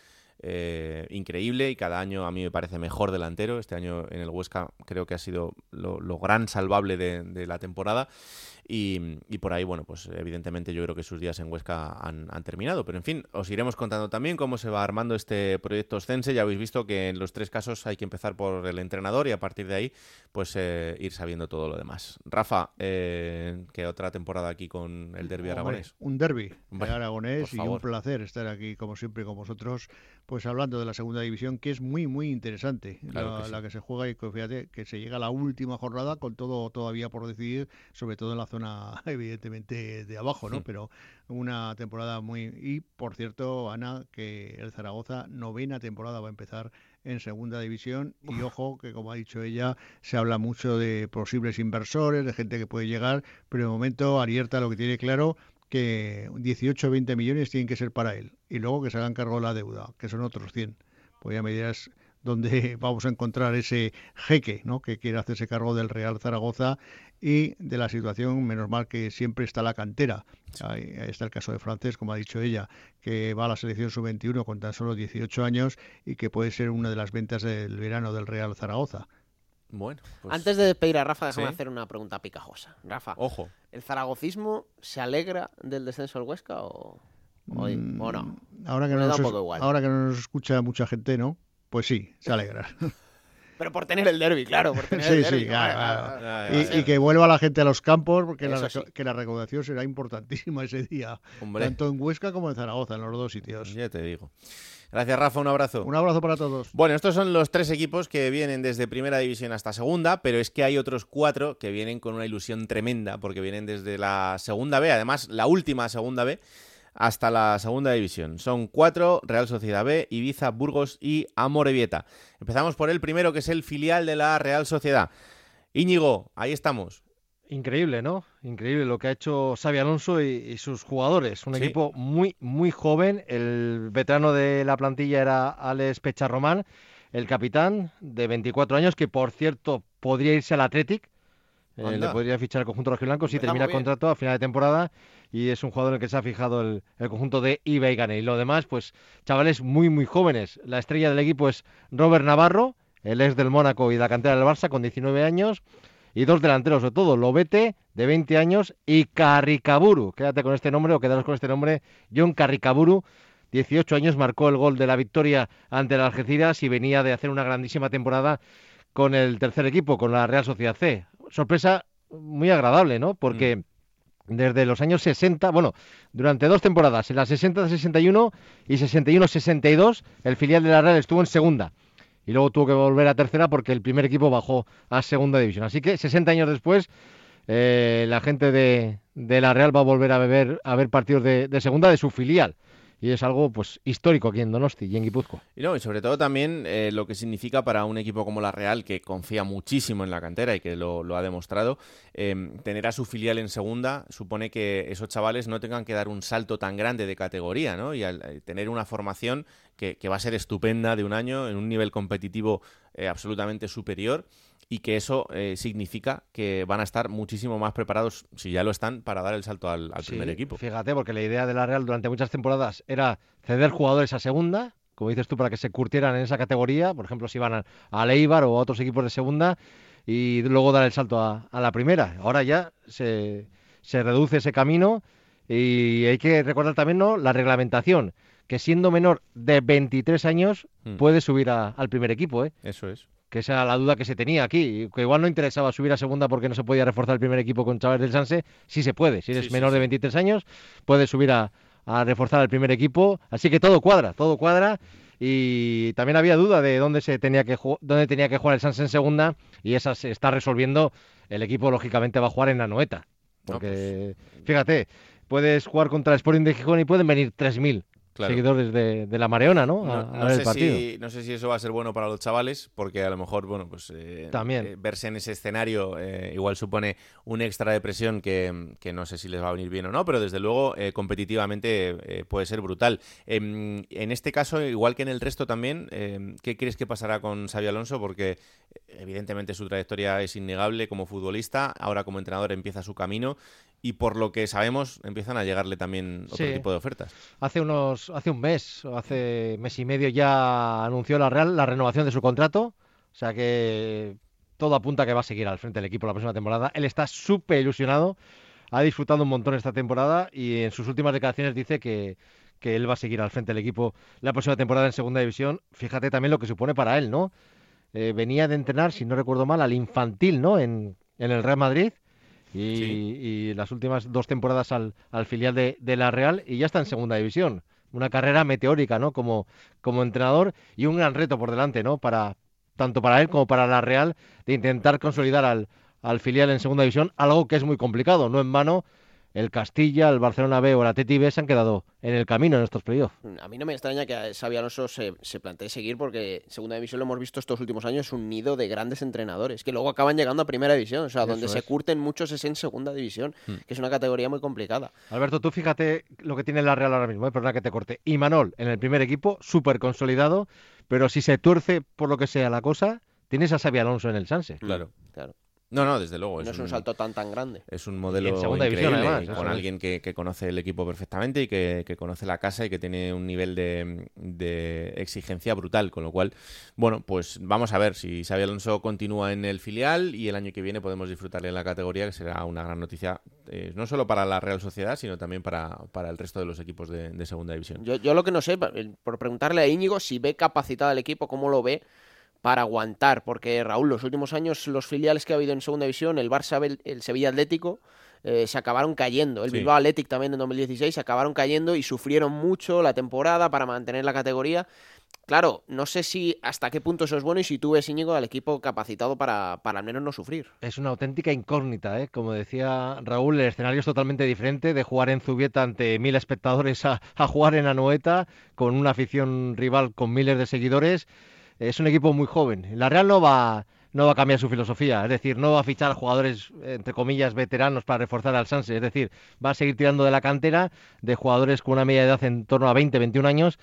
increíble y cada año a mí me parece mejor delantero. Este año en el Huesca creo que ha sido lo, gran salvable de la temporada. Y, por ahí, bueno, pues evidentemente yo creo que sus días en Huesca han, terminado. Pero en fin, os iremos contando también cómo se va armando este proyecto Oscense. Ya habéis visto que en los tres casos hay que empezar por el entrenador y a partir de ahí, pues eh, ir sabiendo todo lo demás. Rafa, eh, ¿qué otra temporada aquí con el derby aragonés? Un derby aragonés y un placer estar aquí, como siempre, con vosotros, pues hablando de la segunda división, que es muy, muy interesante. la, que se juega y fíjate que se llega a la última jornada con todo todavía por decidir, sobre todo en la zona evidentemente de abajo, ¿no? Pero una temporada muy... Y, por cierto, Ana, que el Zaragoza, novena temporada va a empezar en segunda división. Y ojo que como ha dicho ella se habla mucho de posibles inversores de gente que puede llegar pero de momento Arierta lo que tiene claro que 18 o 20 millones tienen que ser para él y luego que se hagan cargo la deuda que son otros 100 pues ya me dirás donde vamos a encontrar ese jeque ¿no? que quiere hacerse cargo del Real Zaragoza y de la situación, menos mal que siempre está la cantera. Ahí, está el caso de Francés, como ha dicho ella, que va a la selección sub-21 con tan solo 18 años y que puede ser una de las ventas del verano del Real Zaragoza. Bueno, pues Antes de despedir a Rafa, déjame hacer una pregunta picajosa. Rafa, ojo. ¿El zaragocismo se alegra del descenso al Huesca o, o, mm, no? Ahora que, no nos, ahora que no nos escucha mucha gente, ¿no? Pues sí, se alegra. Pero por tener el derby, claro, por tener el derby. Sí, y, que vuelva la gente a los campos, porque la, que la recaudación será importantísima ese día. Tanto en Huesca como en Zaragoza, en los dos sitios. Ya te digo. Gracias, Rafa. Un abrazo. Un abrazo para todos. Bueno, estos son los tres equipos que vienen desde primera división hasta segunda, pero es que hay otros cuatro que vienen con una ilusión tremenda, porque vienen desde la segunda B, además la última segunda B hasta la segunda división. Son cuatro, Real Sociedad B, Ibiza, Burgos y Amorebieta. Empezamos por el primero, que es el filial de la Real Sociedad. Íñigo, ahí estamos. Increíble, ¿no? Increíble lo que ha hecho Xavi Alonso y, sus jugadores. Un equipo muy, muy joven. El veterano de la plantilla era Alex Pecharromán, el capitán de 24 años, que por cierto podría irse al Athletic. Eh, le podría fichar el conjunto rojiblanco si termina el contrato a final de temporada y es un jugador en el que se ha fijado el, conjunto de Ibeigane. Y lo demás, pues chavales muy, muy jóvenes. La estrella del equipo es Robert Navarro, el ex del Mónaco y de la cantera del Barça, con 19 años. Y dos delanteros, sobre todo, Lobete, de 20 años, y Carricaburu. Quédate con este nombre o quedaros con este nombre, John Carricaburu. 18 años marcó el gol de la victoria ante el Algeciras y venía de hacer una grandísima temporada con el tercer equipo, con la Real Sociedad C. Sorpresa muy agradable, ¿no? Porque mm desde los años 60, bueno, durante dos temporadas, en la 60-61 y 61-62, el filial de la Real estuvo en segunda. Y luego tuvo que volver a tercera porque el primer equipo bajó a segunda división. Así que 60 años después, eh, la gente de, la Real va a volver a, beber, a ver partidos de segunda de su filial y es algo pues histórico aquí en Donosti y en Guipúzcoa. Y, no, y sobre todo también eh, lo que significa para un equipo como la Real, que confía muchísimo en la cantera y que lo, ha demostrado, em, tener a su filial en segunda supone que esos chavales no tengan que dar un salto tan grande de categoría, ¿no? Y al, eh, tener una formación que, va a ser estupenda de un año, en un nivel competitivo eh, absolutamente superior y que eso eh, significa que van a estar muchísimo más preparados, si ya lo están, para dar el salto al, primer equipo. Fíjate, porque la idea de la Real durante muchas temporadas era ceder jugadores a segunda, como dices tú, para que se curtieran en esa categoría, por ejemplo, si van a, a Leibar o a otros equipos de segunda, y luego dar el salto a, la primera. Ahora ya se, reduce ese camino y hay que recordar también ¿no? la reglamentación, que siendo menor de 23 años hmm. puede subir al primer equipo. ¿eh? Eso es que esa era la duda que se tenía aquí, que igual no interesaba subir a segunda porque no se podía reforzar el primer equipo con chavales del Sanse, sí se puede, si eres menor de 23 años, puedes subir a, reforzar el primer equipo, así que todo cuadra, todo cuadra y también había duda de dónde se tenía que dónde tenía que jugar el Sanse en segunda y esa se está resolviendo, el equipo lógicamente va a jugar en la Noeta, porque pues, fíjate, puedes jugar contra el Sporting de Gijón y pueden venir 3000 seguidores de, de, la Mareona, ¿no? no, sé Si, no sé si eso va a ser bueno para los chavales, porque a lo mejor, bueno, pues eh, También. Eh, verse en ese escenario eh, igual supone un extra de presión que, que, no sé si les va a venir bien o no, pero desde luego competitivamente puede ser brutal. Em, en este caso, igual que en el resto también, em, ¿qué crees que pasará con Xavi Alonso? Porque evidentemente su trayectoria es innegable como futbolista, ahora como entrenador empieza su camino y por lo que sabemos empiezan a llegarle también otro tipo de ofertas. Hace unos hace un mes o hace mes y medio ya anunció la Real la renovación de su contrato, o sea que todo apunta a que va a seguir al frente del equipo la próxima temporada. Él está súper ilusionado, ha disfrutado un montón esta temporada y en sus últimas declaraciones dice que, que él va a seguir al frente del equipo la próxima temporada en Segunda División. Fíjate también lo que supone para él, ¿no? Eh, venía de entrenar, si no recuerdo mal, al infantil, ¿no? En, en el Real Madrid y, las últimas dos temporadas al, filial de, la Real y ya está en segunda división. Una carrera meteórica, ¿no? Como, como entrenador y un gran reto por delante, ¿no? Para, tanto para él como para la Real de intentar consolidar al, al filial en segunda división, algo que es muy complicado, no en vano el Castilla, el Barcelona B o la TTB se han quedado en el camino en estos playoffs. A mí no me extraña que Xavi Alonso se, plantee seguir porque Segunda División lo hemos visto estos últimos años, es un nido de grandes entrenadores que luego acaban llegando a Primera División, o sea, donde se curten muchos es en Segunda División, hmm. que es una categoría muy complicada. Alberto, tú fíjate lo que tiene la Real ahora mismo, ¿eh? perdona que te corte. Y Manol en el primer equipo, súper consolidado, pero si se tuerce por lo que sea la cosa, tienes a Xavi Alonso en el Sanse. Claro, claro. No, no, desde luego. No es, un, salto tan tan grande. Es un modelo increíble, con alguien que, conoce el equipo perfectamente y que, conoce la casa y que tiene un nivel de, exigencia brutal. Con lo cual, bueno, pues vamos a ver si Xavi Alonso continúa en el filial y el año que viene podemos disfrutarle en la categoría, que será una gran noticia, eh, no solo para la Real Sociedad, sino también para, para el resto de los equipos de, Segunda División. Yo, yo lo que no sé, por preguntarle a Íñigo si ve capacitado el equipo, cómo lo ve para aguantar, porque Raúl, los últimos años los filiales que ha habido en segunda división, el Barça, el Sevilla Atlético, eh, se acabaron cayendo. El Bilbao Athletic también en 2016 se acabaron cayendo y sufrieron mucho la temporada para mantener la categoría. Claro, no sé si hasta qué punto eso es bueno y si tú ves, Íñigo, al equipo capacitado para, para al menos no sufrir. Es una auténtica incógnita, ¿eh? Como decía Raúl, el escenario es totalmente diferente de jugar en Zubieta ante mil espectadores a, a jugar en Anoeta con una afición rival con miles de seguidores es un equipo muy joven. La Real no va, no va a cambiar su filosofía, es decir, no va a fichar jugadores, entre comillas, veteranos para reforzar al Sanse, es decir, va a seguir tirando de la cantera de jugadores con una media de edad en torno a 20, 21 años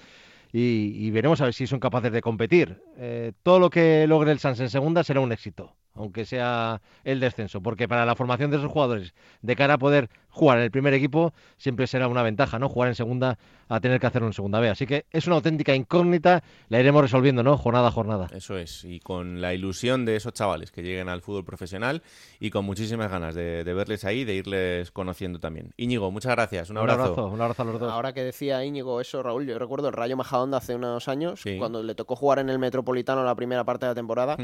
y, veremos a ver si son capaces de competir. Eh, todo lo que logre el Sanse en segunda será un éxito aunque sea el descenso, porque para la formación de esos jugadores, de cara a poder jugar en el primer equipo, siempre será una ventaja, ¿no? Jugar en segunda a tener que hacerlo en segunda B. Así que es una auténtica incógnita, la iremos resolviendo, ¿no? Jornada a jornada. Eso es, y con la ilusión de esos chavales que lleguen al fútbol profesional y con muchísimas ganas de, verles ahí, de irles conociendo también. Íñigo, muchas gracias, un abrazo. Un abrazo, a los dos. Ahora que decía Íñigo eso, Raúl, yo recuerdo el Rayo Majadonda hace unos años, cuando le tocó jugar en el Metropolitano la primera parte de la temporada.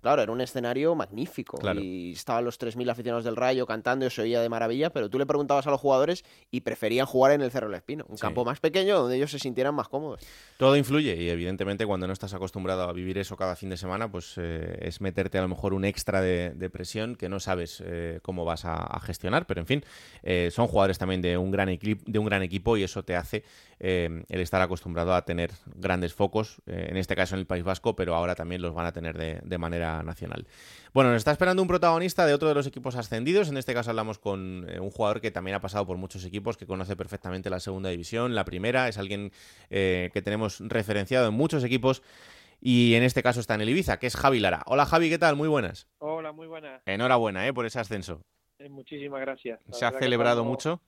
Claro, era un escenario magnífico y estaban los 3.000 aficionados del Rayo cantando y se oía de maravilla, pero tú le preguntabas a los jugadores y preferían jugar en el Cerro del Espino, un campo más pequeño donde ellos se sintieran más cómodos. Todo influye y evidentemente cuando no estás acostumbrado a vivir eso cada fin de semana, pues eh, es meterte a lo mejor un extra de, presión que no sabes eh, cómo vas a, gestionar, pero en fin, eh, son jugadores también de un gran, de un gran equipo y eso te hace el estar acostumbrado a tener grandes focos, en este caso en el País Vasco, pero ahora también los van a tener de, de manera nacional. Bueno, nos está esperando un protagonista de otro de los equipos ascendidos. En este caso hablamos con eh, un jugador que también ha pasado por muchos equipos, que conoce perfectamente la segunda división, la primera. Es alguien eh, que tenemos referenciado en muchos equipos. Y en este caso está en el Ibiza, que es Javi Lara. Hola Javi, ¿qué tal? Muy buenas. Hola, muy buenas. Enhorabuena ¿eh? por ese ascenso. muchísimas gracias. ¿Se ha celebrado mucho?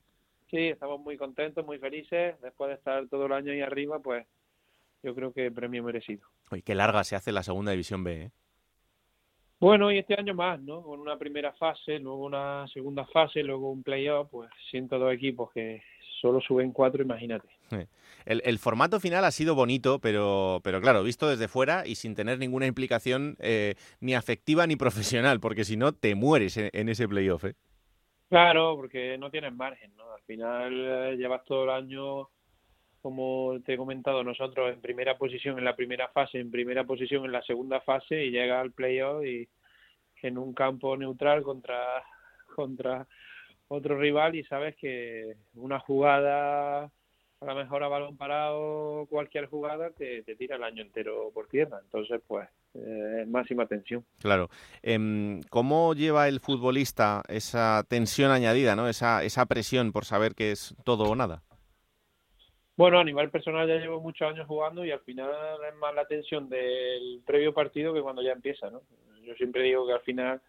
Sí, estamos muy contentos, muy felices. Después de estar todo el año ahí arriba, pues yo creo que premio merecido. Uy, qué larga se hace la segunda división B, ¿eh? Bueno, y este año más, ¿no? Con una primera fase, luego una segunda fase, luego un playoff, pues siento dos equipos que solo suben cuatro, imagínate. El, formato final ha sido bonito, pero, pero claro, visto desde fuera y sin tener ninguna implicación eh, ni afectiva ni profesional, porque si no te mueres en, ese playoff. ¿eh? Claro, porque no tienes margen, ¿no? Al final eh, llevas todo el año como te he comentado nosotros, en primera posición en la primera fase, en primera posición en la segunda fase y llega al playoff y en un campo neutral contra, contra otro rival y sabes que una jugada a lo mejor a balón parado cualquier jugada te, te tira el año entero por tierra. Entonces, pues, eh, máxima tensión. Claro. Em, ¿Cómo lleva el futbolista esa tensión añadida, ¿no? esa, esa presión por saber que es todo o nada? Bueno, a nivel personal ya llevo muchos años jugando y al final es más la tensión del previo partido que cuando ya empieza, ¿no? Yo siempre digo que al final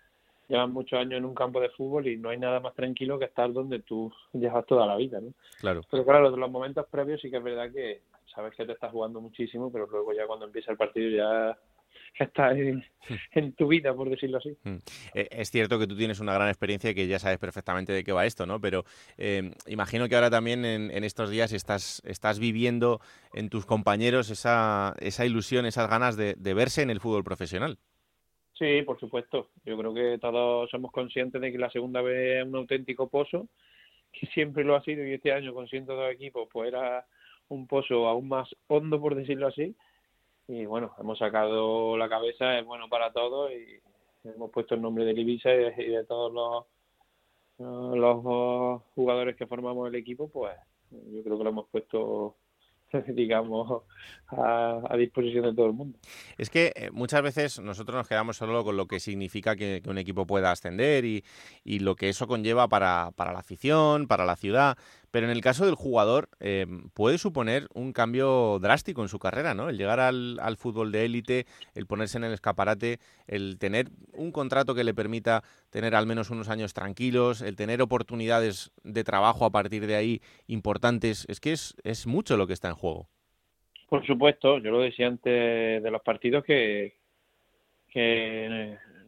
llevan muchos años en un campo de fútbol y no hay nada más tranquilo que estar donde tú llevas toda la vida, ¿no? Claro. Pero claro, los momentos previos sí que es verdad que sabes que te estás jugando muchísimo, pero luego ya cuando empieza el partido ya está en, en, tu vida, por decirlo así. Hmm. Eh, es cierto que tú tienes una gran experiencia y que ya sabes perfectamente de qué va esto, ¿no? Pero eh, imagino que ahora también en, en, estos días estás, estás viviendo en tus compañeros esa, esa ilusión, esas ganas de, de verse en el fútbol profesional. Sí, por supuesto. Yo creo que todos somos conscientes de que la segunda vez es un auténtico pozo, que siempre lo ha sido y este año con 102 equipos pues era un pozo aún más hondo, por decirlo así, y bueno, hemos sacado la cabeza, es bueno para todos y hemos puesto el nombre del Ibiza y de, todos los, los jugadores que formamos el equipo, pues yo creo que lo hemos puesto digamos, a, a, disposición de todo el mundo. Es que eh, muchas veces nosotros nos quedamos solo con lo que significa que, que un equipo pueda ascender y, y, lo que eso conlleva para, para la afición, para la ciudad, pero en el caso del jugador eh, puede suponer un cambio drástico en su carrera, ¿no? El llegar al, fútbol de élite, el ponerse en el escaparate, el tener un contrato que le permita tener al menos unos años tranquilos, el tener oportunidades de trabajo a partir de ahí importantes, es que es, mucho lo que está en juego. Por supuesto, yo lo decía antes de los partidos que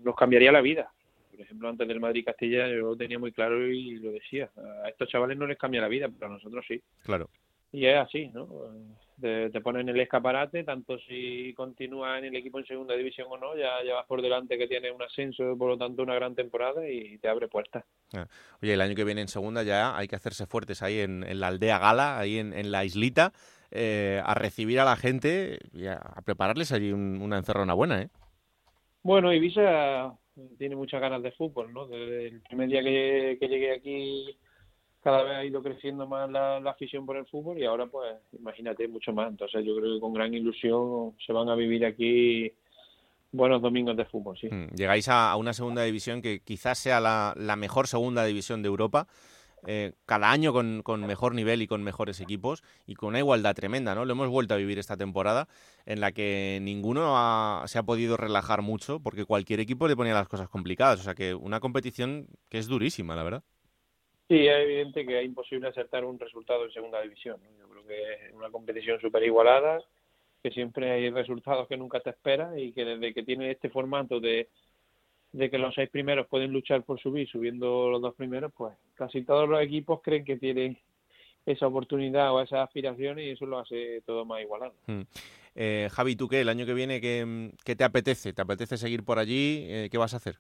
nos cambiaría la vida por ejemplo, antes del Madrid-Castilla yo lo tenía muy claro y lo decía. A estos chavales no les cambia la vida, pero a nosotros sí. Claro. Y es así, ¿no? Te, te ponen el escaparate, tanto si continúa en el equipo en segunda división o no, ya, ya vas por delante que tiene un ascenso, por lo tanto una gran temporada y te abre puertas. Ah. Oye, el año que viene en segunda ya hay que hacerse fuertes ahí en, en la aldea Gala, ahí en, en la islita, eh, a recibir a la gente y a, a prepararles allí un, una encerrona buena, ¿eh? Bueno, Ibiza tiene muchas ganas de fútbol, ¿no? Desde el primer día que, llegué aquí cada vez ha ido creciendo más la, afición por el fútbol y ahora pues imagínate mucho más. Entonces yo creo que con gran ilusión se van a vivir aquí buenos domingos de fútbol, sí. Llegáis a, una segunda división que quizás sea la mejor segunda división de Europa. Eh, cada año con, con, mejor nivel y con mejores equipos y con una igualdad tremenda, ¿no? Lo hemos vuelto a vivir esta temporada en la que ninguno ha, se ha podido relajar mucho porque cualquier equipo le ponía las cosas complicadas, o sea que una competición que es durísima, la verdad. Sí, es evidente que es imposible acertar un resultado en segunda división. ¿no? Yo creo que es una competición súper igualada, que siempre hay resultados que nunca te esperas y que desde que tiene este formato de de que los seis primeros pueden luchar por subir, subiendo los dos primeros, pues casi todos los equipos creen que tienen esa oportunidad o esas aspiraciones y eso lo hace todo más igualado. Hmm. Eh, Javi, ¿tú qué? ¿El año que viene qué, qué te apetece? ¿Te apetece seguir por allí? Eh, ¿Qué vas a hacer?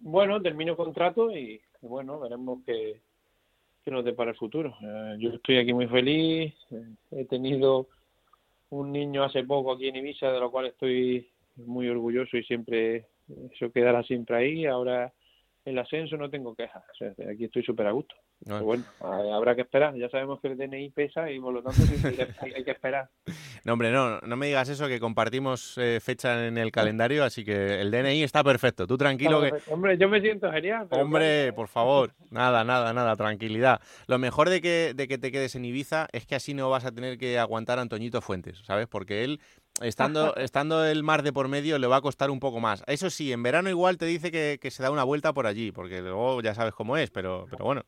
Bueno, termino contrato y, y bueno, veremos qué, qué nos depara el futuro. Eh, yo estoy aquí muy feliz, eh, he tenido un niño hace poco aquí en Ibiza, de lo cual estoy muy orgulloso y siempre eso quedará siempre ahí. Ahora el ascenso no tengo quejas. O sea, aquí estoy súper a gusto. No. Pero bueno, habrá que esperar. Ya sabemos que el DNI pesa y por lo tanto hay, que esperar. No, hombre, no, no me digas eso, que compartimos eh, fecha en el calendario, así que el DNI está perfecto. Tú tranquilo que... Hombre, yo me siento genial. Hombre, por favor, nada, nada, nada, tranquilidad. Lo mejor de que, de que te quedes en Ibiza es que así no vas a tener que aguantar a Antoñito Fuentes, ¿sabes? Porque él estando, estando el mar de por medio le va a costar un poco más. Eso sí, en verano igual te dice que, que se da una vuelta por allí, porque luego ya sabes cómo es, pero, pero bueno.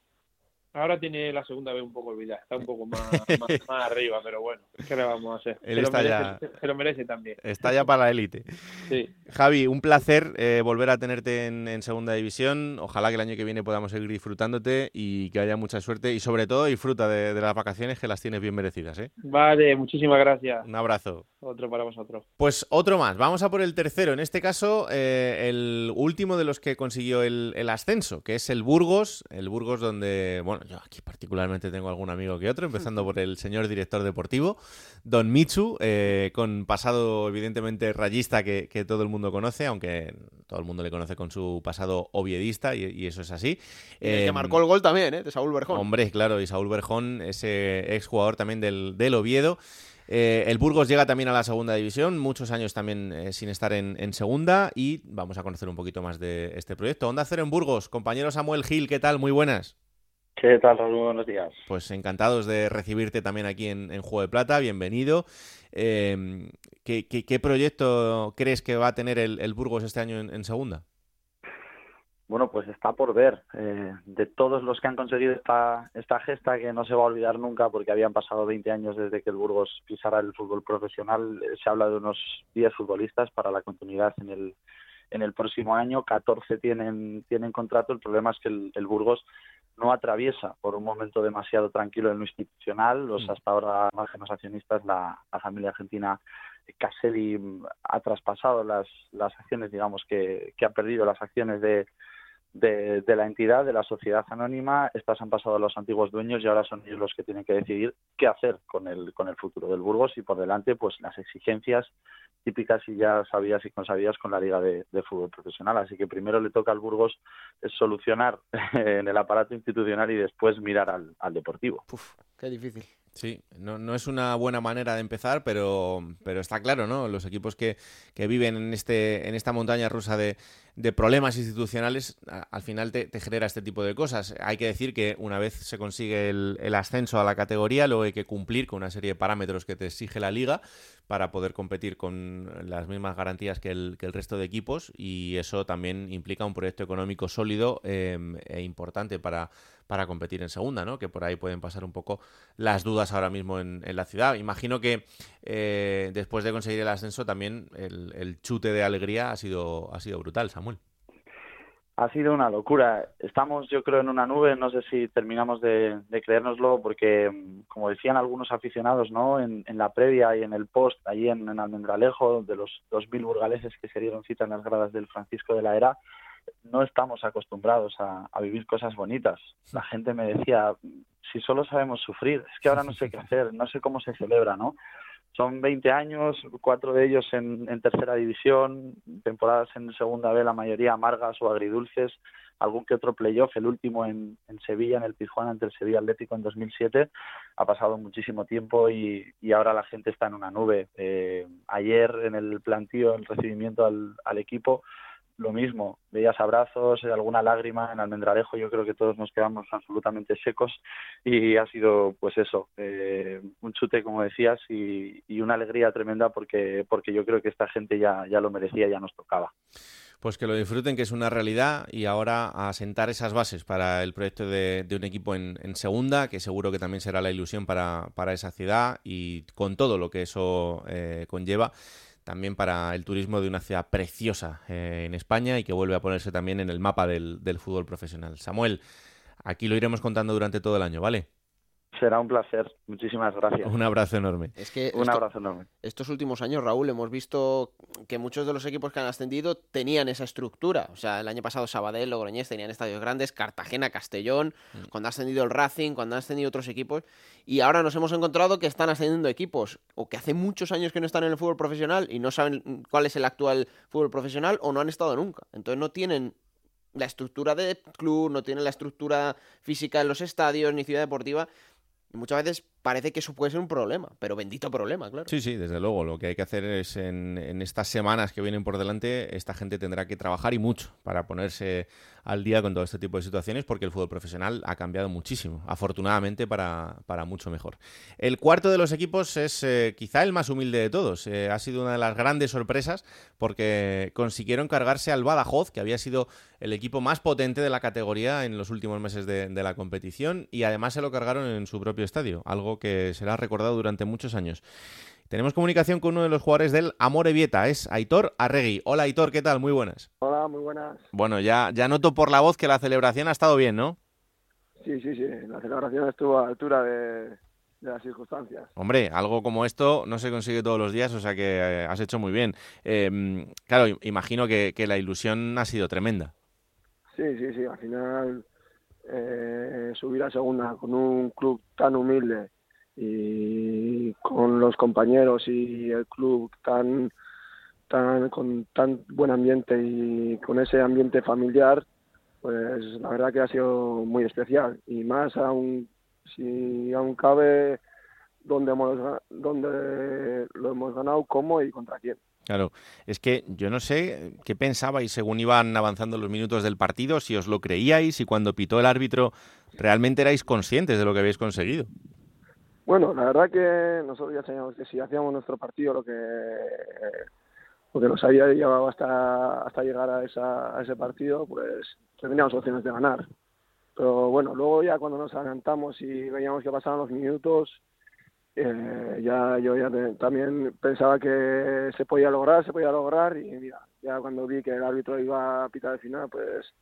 Ahora tiene la segunda vez un poco olvidada, está un poco más, más, más, arriba, pero bueno, ¿qué le vamos a hacer? Él se, está lo merece, ya... se lo merece también. Está ya para la élite. Sí. Javi, un placer eh, volver a tenerte en, en, segunda división. Ojalá que el año que viene podamos seguir disfrutándote y que haya mucha suerte y sobre todo disfruta de, de las vacaciones que las tienes bien merecidas. ¿eh? Vale, muchísimas gracias. Un abrazo. Otro para vosotros. Pues otro más. Vamos a por el tercero. En este caso, eh, el último de los que consiguió el, el, ascenso, que es el Burgos. El Burgos donde, bueno, yo aquí particularmente tengo algún amigo que otro, empezando por el señor director deportivo, don Michu, eh, con pasado evidentemente rayista que, todo el mundo conoce, aunque todo el mundo le conoce con su pasado oviedista y, eso es así. que em, marcó el gol también, ¿eh? De Saúl Berjón. Hombre, claro, y Saúl Berjón, ese exjugador también del, del Oviedo. Eh, el Burgos llega también a la segunda división, muchos años también eh, sin estar en, segunda y vamos a conocer un poquito más de este proyecto. Onda Cero en Burgos, compañero Samuel Gil, ¿qué tal? Muy buenas. ¿Qué tal, Raúl? Buenos días. Pues encantados de recibirte también aquí en, Juego de Plata, bienvenido. Em, ¿qué, proyecto crees que va a tener el, Burgos este año en segunda? Bueno, pues está por ver. Eh, de todos los que han conseguido esta, esta gesta, que no se va a olvidar nunca porque habían pasado 20 años desde que el Burgos pisara el fútbol profesional, eh, se habla de unos 10 futbolistas para la continuidad en el, en el próximo año. 14 tienen, tienen contrato. El problema es que el, Burgos no atraviesa por un momento demasiado tranquilo en lo institucional. Los mm. hasta ahora máximos accionistas, la, la familia argentina Caselli ha traspasado las, las acciones, digamos, que, que ha perdido las acciones de, de, la entidad, de la sociedad anónima, estas han pasado a los antiguos dueños y ahora son ellos los que tienen que decidir qué hacer con el, con el futuro del Burgos y por delante pues las exigencias típicas y ya sabías y consabidas con la liga de, fútbol profesional. Así que primero le toca al Burgos solucionar en el aparato institucional y después mirar al, al deportivo. Uf, qué difícil. Sí, no, no, es una buena manera de empezar, pero, pero está claro, ¿no? Los equipos que, que viven en, este, en esta montaña rusa de, de problemas institucionales, al final te, genera este tipo de cosas. Hay que decir que una vez se consigue el, ascenso a la categoría, luego hay que cumplir con una serie de parámetros que te exige la liga para poder competir con las mismas garantías que el, que el resto de equipos y eso también implica un proyecto económico sólido em, e importante para, para competir en segunda, ¿no? Que por ahí pueden pasar un poco las dudas ahora mismo en, la ciudad. Imagino que eh, después de conseguir el ascenso también el, el, chute de alegría ha sido, ha sido brutal, Samuel. Ha sido una locura. Estamos, yo creo, en una nube. No sé si terminamos de, creérnoslo, porque, mm, como decían algunos aficionados, ¿no? En, la previa y en el post, allí en, Almendralejo, de los 2.000 burgaleses que se dieron cita en las gradas del Francisco de la Era, no estamos acostumbrados a vivir cosas bonitas. La gente me decía, si solo sabemos sufrir, es que ahora no sé qué hacer, no sé cómo se celebra, ¿no? Son 20 años, cuatro de ellos en, tercera división, temporadas en segunda B, la mayoría amargas o agridulces, algún que otro playoff, el último en, Sevilla, en el Pizjuán ante el Sevilla Atlético en 2007. Ha pasado muchísimo tiempo y, ahora la gente está en una nube. Eh, ayer en el plantío, el recibimiento al equipo, lo mismo, veías abrazos, alguna lágrima en Almendralejo, yo creo que todos nos quedamos absolutamente secos y ha sido pues eso, eh, un chute como decías y, una alegría tremenda porque, porque yo creo que esta gente ya, ya lo merecía, ya nos tocaba. Pues que lo disfruten, que es una realidad y ahora a sentar esas bases para el proyecto de, un equipo en, segunda, que seguro que también será la ilusión para, para esa ciudad y con todo lo que eso eh, conlleva también para el turismo de una ciudad preciosa eh, en España y que vuelve a ponerse también en el mapa del, del fútbol profesional. Samuel, aquí lo iremos contando durante todo el año, ¿vale? Será un placer. Muchísimas gracias. Un abrazo enorme. Es que un abrazo enorme. Estos últimos años, Raúl, hemos visto que muchos de los equipos que han ascendido tenían esa estructura. O sea, el año pasado Sabadell, Logroñés tenían estadios grandes, Cartagena, Castellón, mm. cuando ha ascendido el Racing, cuando han ascendido otros equipos. Y ahora nos hemos encontrado que están ascendiendo equipos o que hace muchos años que no están en el fútbol profesional y no saben cuál es el actual fútbol profesional o no han estado nunca. Entonces no tienen la estructura de club, no tienen la estructura física en los estadios ni ciudad deportiva muchas veces parece que eso puede ser un problema, pero bendito problema, claro. Sí, sí, desde luego. Lo que hay que hacer es en, estas semanas que vienen por delante, esta gente tendrá que trabajar y mucho para ponerse al día con todo este tipo de situaciones, porque el fútbol profesional ha cambiado muchísimo, afortunadamente para, para mucho mejor. El cuarto de los equipos es eh, quizá el más humilde de todos. Eh, ha sido una de las grandes sorpresas porque consiguieron cargarse al Badajoz, que había sido el equipo más potente de la categoría en los últimos meses de, de la competición, y además se lo cargaron en su propio estadio, algo que será recordado durante muchos años. Tenemos comunicación con uno de los jugadores del Amore Vieta, es Aitor Arregui. Hola Aitor, ¿qué tal? Muy buenas. Hola, muy buenas. Bueno, ya, ya noto por la voz que la celebración ha estado bien, ¿no? Sí, sí, sí, la celebración estuvo a la altura de, las circunstancias. Hombre, algo como esto no se consigue todos los días, o sea que eh, has hecho muy bien. Em, claro, imagino que, que la ilusión ha sido tremenda. Sí, sí, sí, al final eh, subir a segunda con un club tan humilde y con los compañeros y el club tan tan con tan buen ambiente y con ese ambiente familiar pues la verdad que ha sido muy especial. Y más aún si aún cabe donde hemos donde lo hemos ganado cómo y contra quién. Claro, es que yo no sé qué pensabais según iban avanzando los minutos del partido, si os lo creíais y cuando pitó el árbitro realmente erais conscientes de lo que habéis conseguido. Bueno, la verdad que nosotros ya sabíamos que si hacíamos nuestro partido lo que lo que nos había llevado hasta hasta llegar a, esa, ese partido, pues teníamos opciones de ganar. Pero bueno, luego ya cuando nos adelantamos y veíamos que pasaban los minutos, eh, ya yo ya también pensaba que se podía lograr, se podía lograr y mira, ya cuando vi que el árbitro iba a pitar el final, pues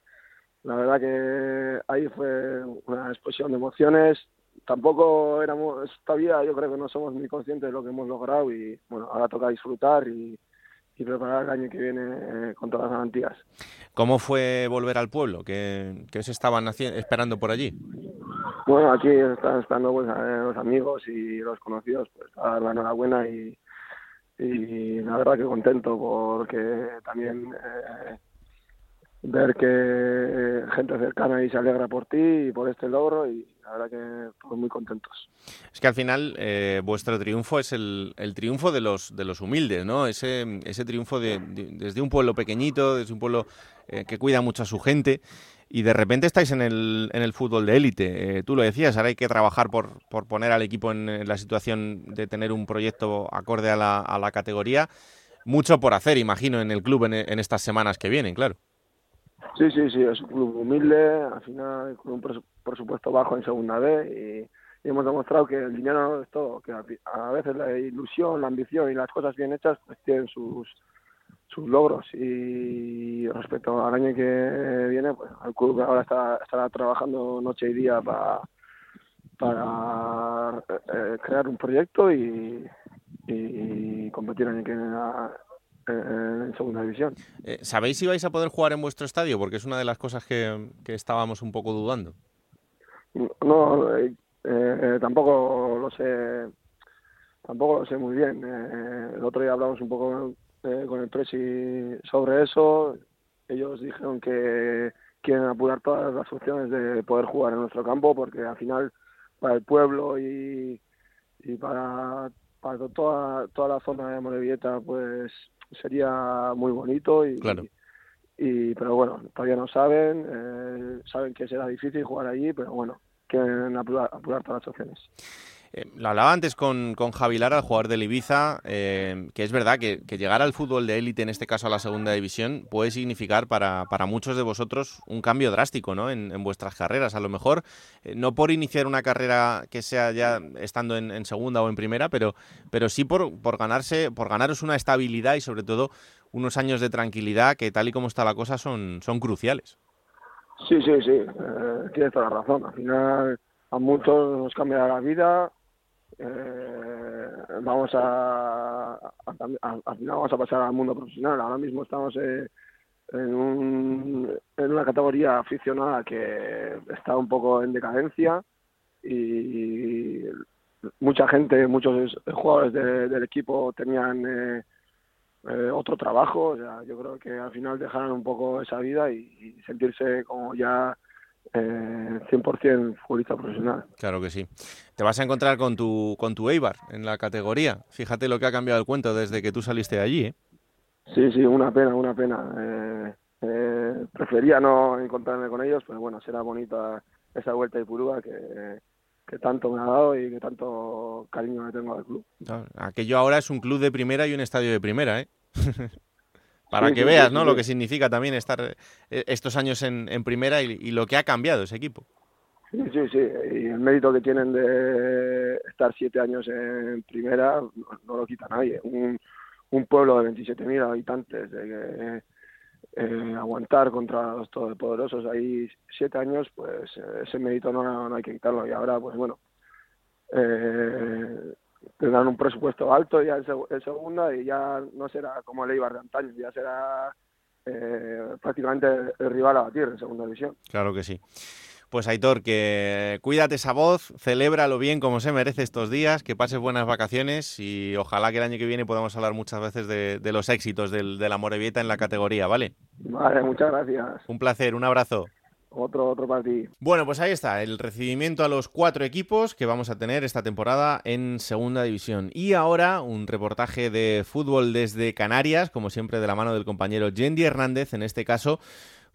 la verdad que ahí fue una explosión de emociones. Tampoco éramos, todavía yo creo que no somos muy conscientes de lo que hemos logrado y bueno, ahora toca disfrutar y, y preparar el año que viene eh, con todas las garantías. ¿Cómo fue volver al pueblo? ¿Qué, qué se estaban esperando por allí? Bueno, aquí están esperando pues, los amigos y los conocidos pues, a dar la enhorabuena y, y la verdad que contento porque también eh, ver que gente cercana y se alegra por ti y por este logro y la verdad que todos muy contentos. Es que al final eh, vuestro triunfo es el, el, triunfo de los de los humildes, ¿no? Ese, ese triunfo de, desde un pueblo pequeñito, desde un pueblo eh, que cuida mucho a su gente y de repente estáis en el, en el fútbol de élite. Eh, tú lo decías, ahora hay que trabajar por, por poner al equipo en, la situación de tener un proyecto acorde a la, a la categoría. Mucho por hacer, imagino, en el club en, en estas semanas que vienen, claro. Sí, sí, sí, es un club humilde, al final con un presupuesto bajo en segunda B y, hemos demostrado que el dinero es todo, que a, veces la ilusión, la ambición y las cosas bien hechas pues tienen sus, sus logros. Y respecto al año que viene, pues el club ahora está, estará trabajando noche y día para para eh, crear un proyecto y, y competir el año que viene en segunda división. Eh, ¿Sabéis si vais a poder jugar en vuestro estadio? Porque es una de las cosas que, estábamos un poco dudando. No, eh, eh, tampoco lo sé, tampoco lo sé muy bien. el otro día hablamos un poco con el Presi sobre eso. Ellos dijeron que quieren apurar todas las opciones de poder jugar en nuestro campo porque al final para el pueblo y, y para, para toda, toda la zona de Morevieta pues sería muy bonito y, y pero bueno, todavía no saben, eh, saben que será difícil jugar allí, pero bueno, quieren apurar, todas las opciones. Eh, lo hablaba antes con, con Javi el jugador del Ibiza, eh, que es verdad que, llegar al fútbol de élite, en este caso a la segunda división, puede significar para, para muchos de vosotros un cambio drástico ¿no? en, en vuestras carreras. A lo mejor, eh, no por iniciar una carrera que sea ya estando en, en segunda o en primera, pero, pero sí por, por, ganarse, por ganaros una estabilidad y sobre todo unos años de tranquilidad que tal y como está la cosa son, son cruciales. Sí, sí, sí, tienes toda la razón. Al final a muchos nos cambia la vida, eh, vamos a, al final vamos a pasar al mundo profesional. Ahora mismo estamos eh, en, un, en una categoría aficionada que está un poco en decadencia y mucha gente, muchos jugadores del equipo tenían eh, eh, otro trabajo. yo creo que al final dejaron un poco esa vida y sentirse como ya eh, 100% futbolista profesional. Claro que sí. Te vas a encontrar con tu, con tu Eibar en la categoría. Fíjate lo que ha cambiado el cuento desde que tú saliste de allí. ¿eh? Sí, sí, una pena, una pena. Eh, eh, prefería no encontrarme con ellos, pero bueno, será bonita esa vuelta de Purúa que, que tanto me ha dado y que tanto cariño me tengo al club. Aquello ahora es un club de primera y un estadio de primera, ¿eh? para que veas ¿no? lo que significa también estar eh, estos años en, en primera y, lo que ha cambiado ese equipo. Sí, sí, sí. Y el mérito que tienen de estar siete años en primera no, lo quita nadie. Un, un pueblo de 27.000 habitantes, de que eh, aguantar contra los todopoderosos ahí siete años, pues eh, ese mérito no, no, hay que quitarlo. Y ahora, pues bueno, eh, tendrán un presupuesto alto ya en, segunda y ya no será como el Eibar de antaño, ya será eh, prácticamente el rival a batir en segunda división. Claro que sí. Pues Aitor, que cuídate esa voz, celébralo bien como se merece estos días, que pases buenas vacaciones y ojalá que el año que viene podamos hablar muchas veces de, los éxitos del, de la Morevieta en la categoría, ¿vale? Vale, muchas gracias. Un placer, un abrazo. Otro, otro para ti. Bueno, pues ahí está, el recibimiento a los cuatro equipos que vamos a tener esta temporada en Segunda División. Y ahora un reportaje de fútbol desde Canarias, como siempre de la mano del compañero Yendi Hernández, en este caso,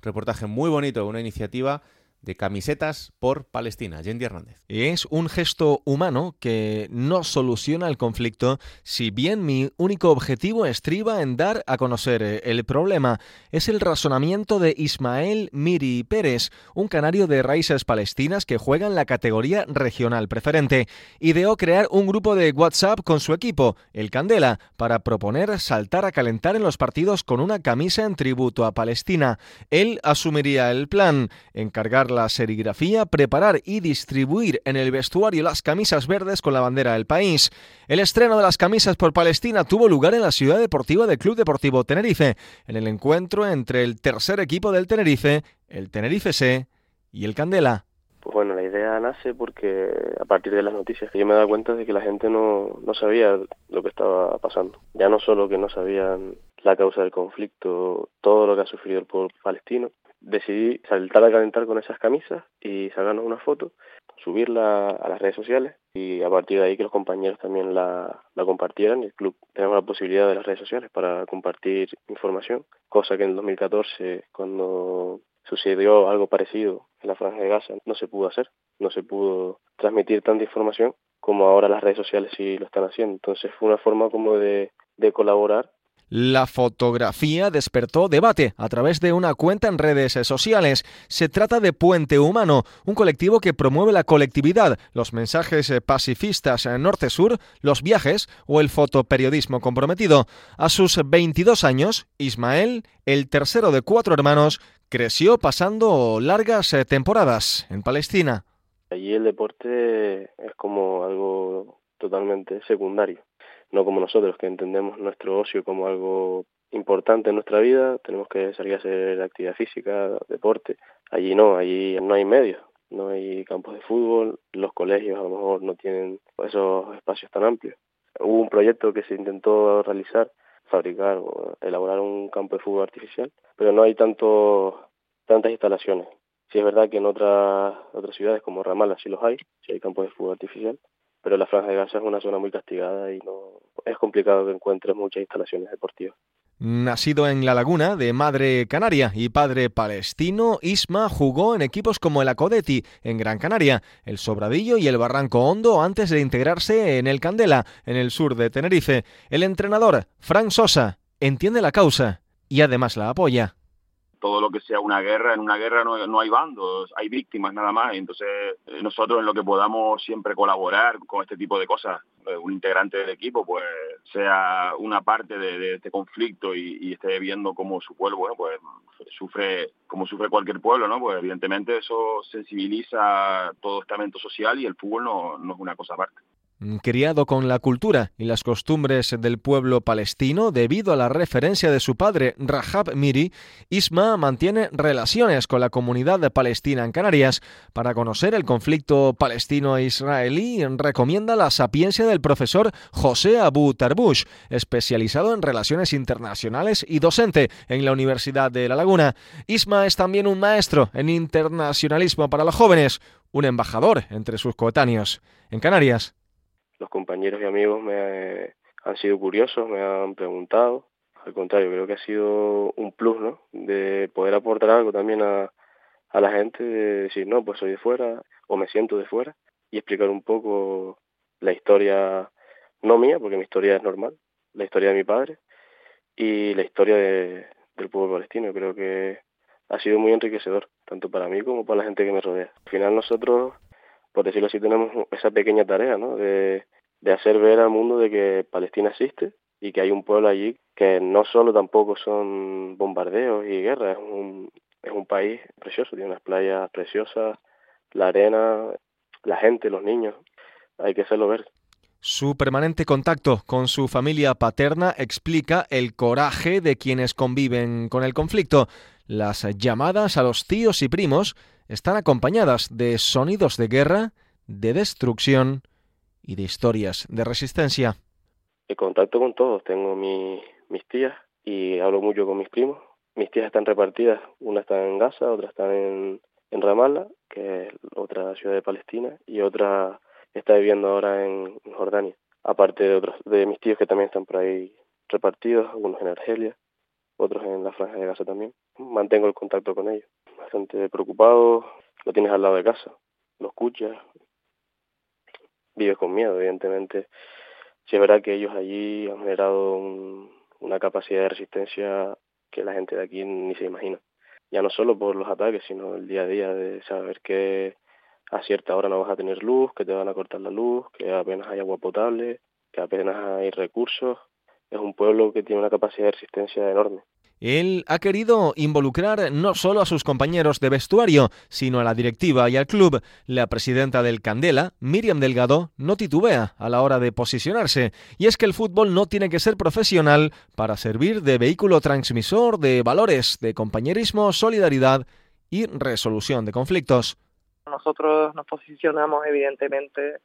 reportaje muy bonito, una iniciativa de camisetas por Palestina. Yendi Hernández. Es un gesto humano que no soluciona el conflicto, si bien mi único objetivo estriba en dar a conocer eh, el problema. Es el razonamiento de Ismael Miri Pérez, un canario de raíces palestinas que juega en la categoría regional preferente. Ideó crear un grupo de WhatsApp con su equipo, el Candela, para proponer saltar a calentar en los partidos con una camisa en tributo a Palestina. Él asumiría el plan, encargar la serigrafía, preparar y distribuir en el vestuario las camisas verdes con la bandera del país. El estreno de las camisas por Palestina tuvo lugar en la ciudad deportiva del Club Deportivo Tenerife, en el encuentro entre el tercer equipo del Tenerife, el Tenerife C y el Candela. Pues bueno, la idea nace porque a partir de las noticias yo me he dado cuenta de que la gente no, no sabía lo que estaba pasando. Ya no solo que no sabían la causa del conflicto, todo lo que ha sufrido el pueblo palestino, decidí saltar a calentar con esas camisas y sacarnos una foto, subirla a las redes sociales y a partir de ahí que los compañeros también la, compartieran el club tenemos la posibilidad de las redes sociales para compartir información, cosa que en 2014 cuando sucedió algo parecido en la franja de Gaza no se pudo hacer, no se pudo transmitir tanta información como ahora las redes sociales sí lo están haciendo. Entonces fue una forma como de, de colaborar la fotografía despertó debate a través de una cuenta en redes sociales. Se trata de Puente Humano, un colectivo que promueve la colectividad, los mensajes pacifistas norte-sur, los viajes o el fotoperiodismo comprometido. A sus 22 años, Ismael, el tercero de cuatro hermanos, creció pasando largas temporadas en Palestina. Allí el deporte es como algo totalmente secundario no como nosotros que entendemos nuestro ocio como algo importante en nuestra vida, tenemos que salir a hacer actividad física, deporte. Allí no, allí no hay medios, no hay campos de fútbol, los colegios a lo mejor no tienen esos espacios tan amplios. Hubo un proyecto que se intentó realizar, fabricar o elaborar un campo de fútbol artificial, pero no hay tanto, tantas instalaciones. Sí es verdad que en otras otras ciudades como Ramallah sí los hay, sí hay campos de fútbol artificial, pero la Franja de Gaza es una zona muy castigada y no es complicado que encuentres muchas instalaciones deportivas. Nacido en La Laguna, de madre canaria y padre palestino, Isma jugó en equipos como el Acodeti en Gran Canaria, el Sobradillo y el Barranco Hondo antes de integrarse en el Candela, en el sur de Tenerife. El entrenador, Frank Sosa, entiende la causa y además la apoya todo lo que sea una guerra, en una guerra no, no, hay bandos, hay víctimas nada más. Entonces, eh, nosotros en lo que podamos siempre colaborar con este tipo de cosas, eh, un integrante del equipo, pues sea una parte de, este conflicto y, esté viendo cómo su pueblo, bueno, pues sufre como sufre cualquier pueblo, ¿no? Pues evidentemente eso sensibiliza todo estamento social y el fútbol no, no es una cosa aparte. Mm, criado con la cultura y las costumbres del pueblo palestino debido a la referencia de su padre Rahab Miri, Isma mantiene relaciones con la comunidad palestina en Canarias. Para conocer el conflicto palestino-israelí, recomienda la sapiencia del profesor José Abu Tarbush, especializado en relaciones internacionales y docente en la Universidad de La Laguna. Isma es también un maestro en internacionalismo para los jóvenes, un embajador entre sus coetáneos. En Canarias, los compañeros y amigos me han sido curiosos, me han preguntado. Al contrario, creo que ha sido un plus, ¿no? De poder aportar algo también a, a la gente, de decir, no, pues soy de fuera o me siento de fuera y explicar un poco la historia, no mía, porque mi historia es normal, la historia de mi padre y la historia de, del pueblo palestino. Creo que ha sido muy enriquecedor, tanto para mí como para la gente que me rodea. Al final nosotros por decirlo así, tenemos esa pequeña tarea, ¿no? De, hacer ver al mundo de que Palestina existe y que hay un pueblo allí que no solo tampoco son bombardeos y guerras, es un, es un país precioso, tiene unas playas preciosas, la arena, la gente, los niños, hay que hacerlo ver. Su permanente contacto con su familia paterna explica el coraje de quienes conviven con el conflicto. Las llamadas a los tíos y primos están acompañadas de sonidos de guerra, de destrucción y de historias de resistencia. El contacto con todos, tengo mi, mis tías y hablo mucho con mis primos. Mis tías están repartidas, una está en Gaza, otra está en, en Ramallah, que es otra ciudad de Palestina, y otra está viviendo ahora en Jordania. Aparte de otros de mis tíos que también están por ahí repartidos, algunos en Argelia, otros en la franja de Gaza también. Mantengo el contacto con ellos. Bastante preocupado, lo tienes al lado de casa, lo escuchas, vives con miedo, evidentemente. Si es verdad que ellos allí han generado una capacidad de resistencia que la gente de aquí ni se imagina. Ya no solo por los ataques, sino el día a día de saber que a cierta hora no vas a tener luz, que te van a cortar la luz, que apenas hay agua potable, que apenas hay recursos. Es un pueblo que tiene una capacidad de resistencia enorme. Él ha querido involucrar no solo a sus compañeros de vestuario, sino a la directiva y al club. La presidenta del Candela, Miriam Delgado, no titubea a la hora de posicionarse, y es que el fútbol no tiene que ser profesional para servir de vehículo transmisor de valores de compañerismo, solidaridad y resolución de conflictos. Nosotros nos posicionamos evidentemente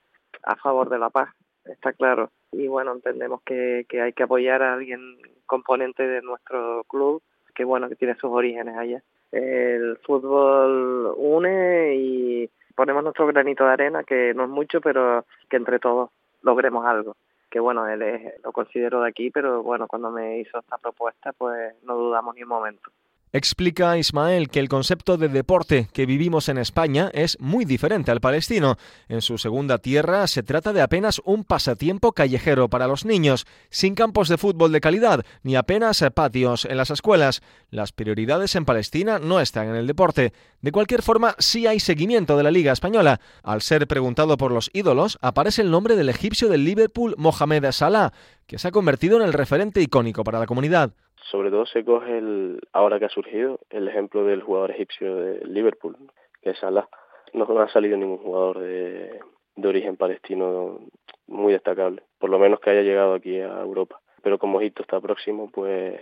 a favor de la paz, está claro. Y bueno, entendemos que, que hay que apoyar a alguien componente de nuestro club que bueno, que tiene sus orígenes allá. El fútbol une y ponemos nuestro granito de arena, que no es mucho, pero que entre todos logremos algo. Que bueno, él es, lo considero de aquí, pero bueno, cuando me hizo esta propuesta, pues no dudamos ni un momento. Explica Ismael que el concepto de deporte que vivimos en España es muy diferente al palestino. En su segunda tierra se trata de apenas un pasatiempo callejero para los niños, sin campos de fútbol de calidad, ni apenas patios en las escuelas. Las prioridades en Palestina no están en el deporte. De cualquier forma, sí hay seguimiento de la Liga Española. Al ser preguntado por los ídolos, aparece el nombre del egipcio del Liverpool, Mohamed Salah, que se ha convertido en el referente icónico para la comunidad sobre todo se coge el, ahora que ha surgido el ejemplo del jugador egipcio de Liverpool, que es Salah. No, ha salido ningún jugador de, origen palestino muy destacable, por lo menos que haya llegado aquí a Europa. Pero como Egipto está próximo, pues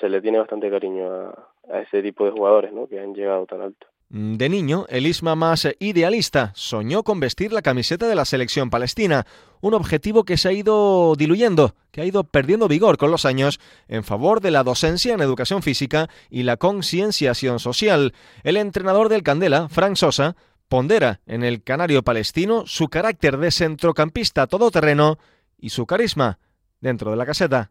se le tiene bastante cariño a, a ese tipo de jugadores ¿no? que han llegado tan alto. Mm, de niño, el Isma más idealista soñó con vestir la camiseta de la selección palestina, un objetivo que se ha ido diluyendo, que ha ido perdiendo vigor con los años en favor de la docencia en educación física y la concienciación social. El entrenador del Candela, Frank Sosa, pondera en el canario palestino su carácter de centrocampista todoterreno y su carisma dentro de la caseta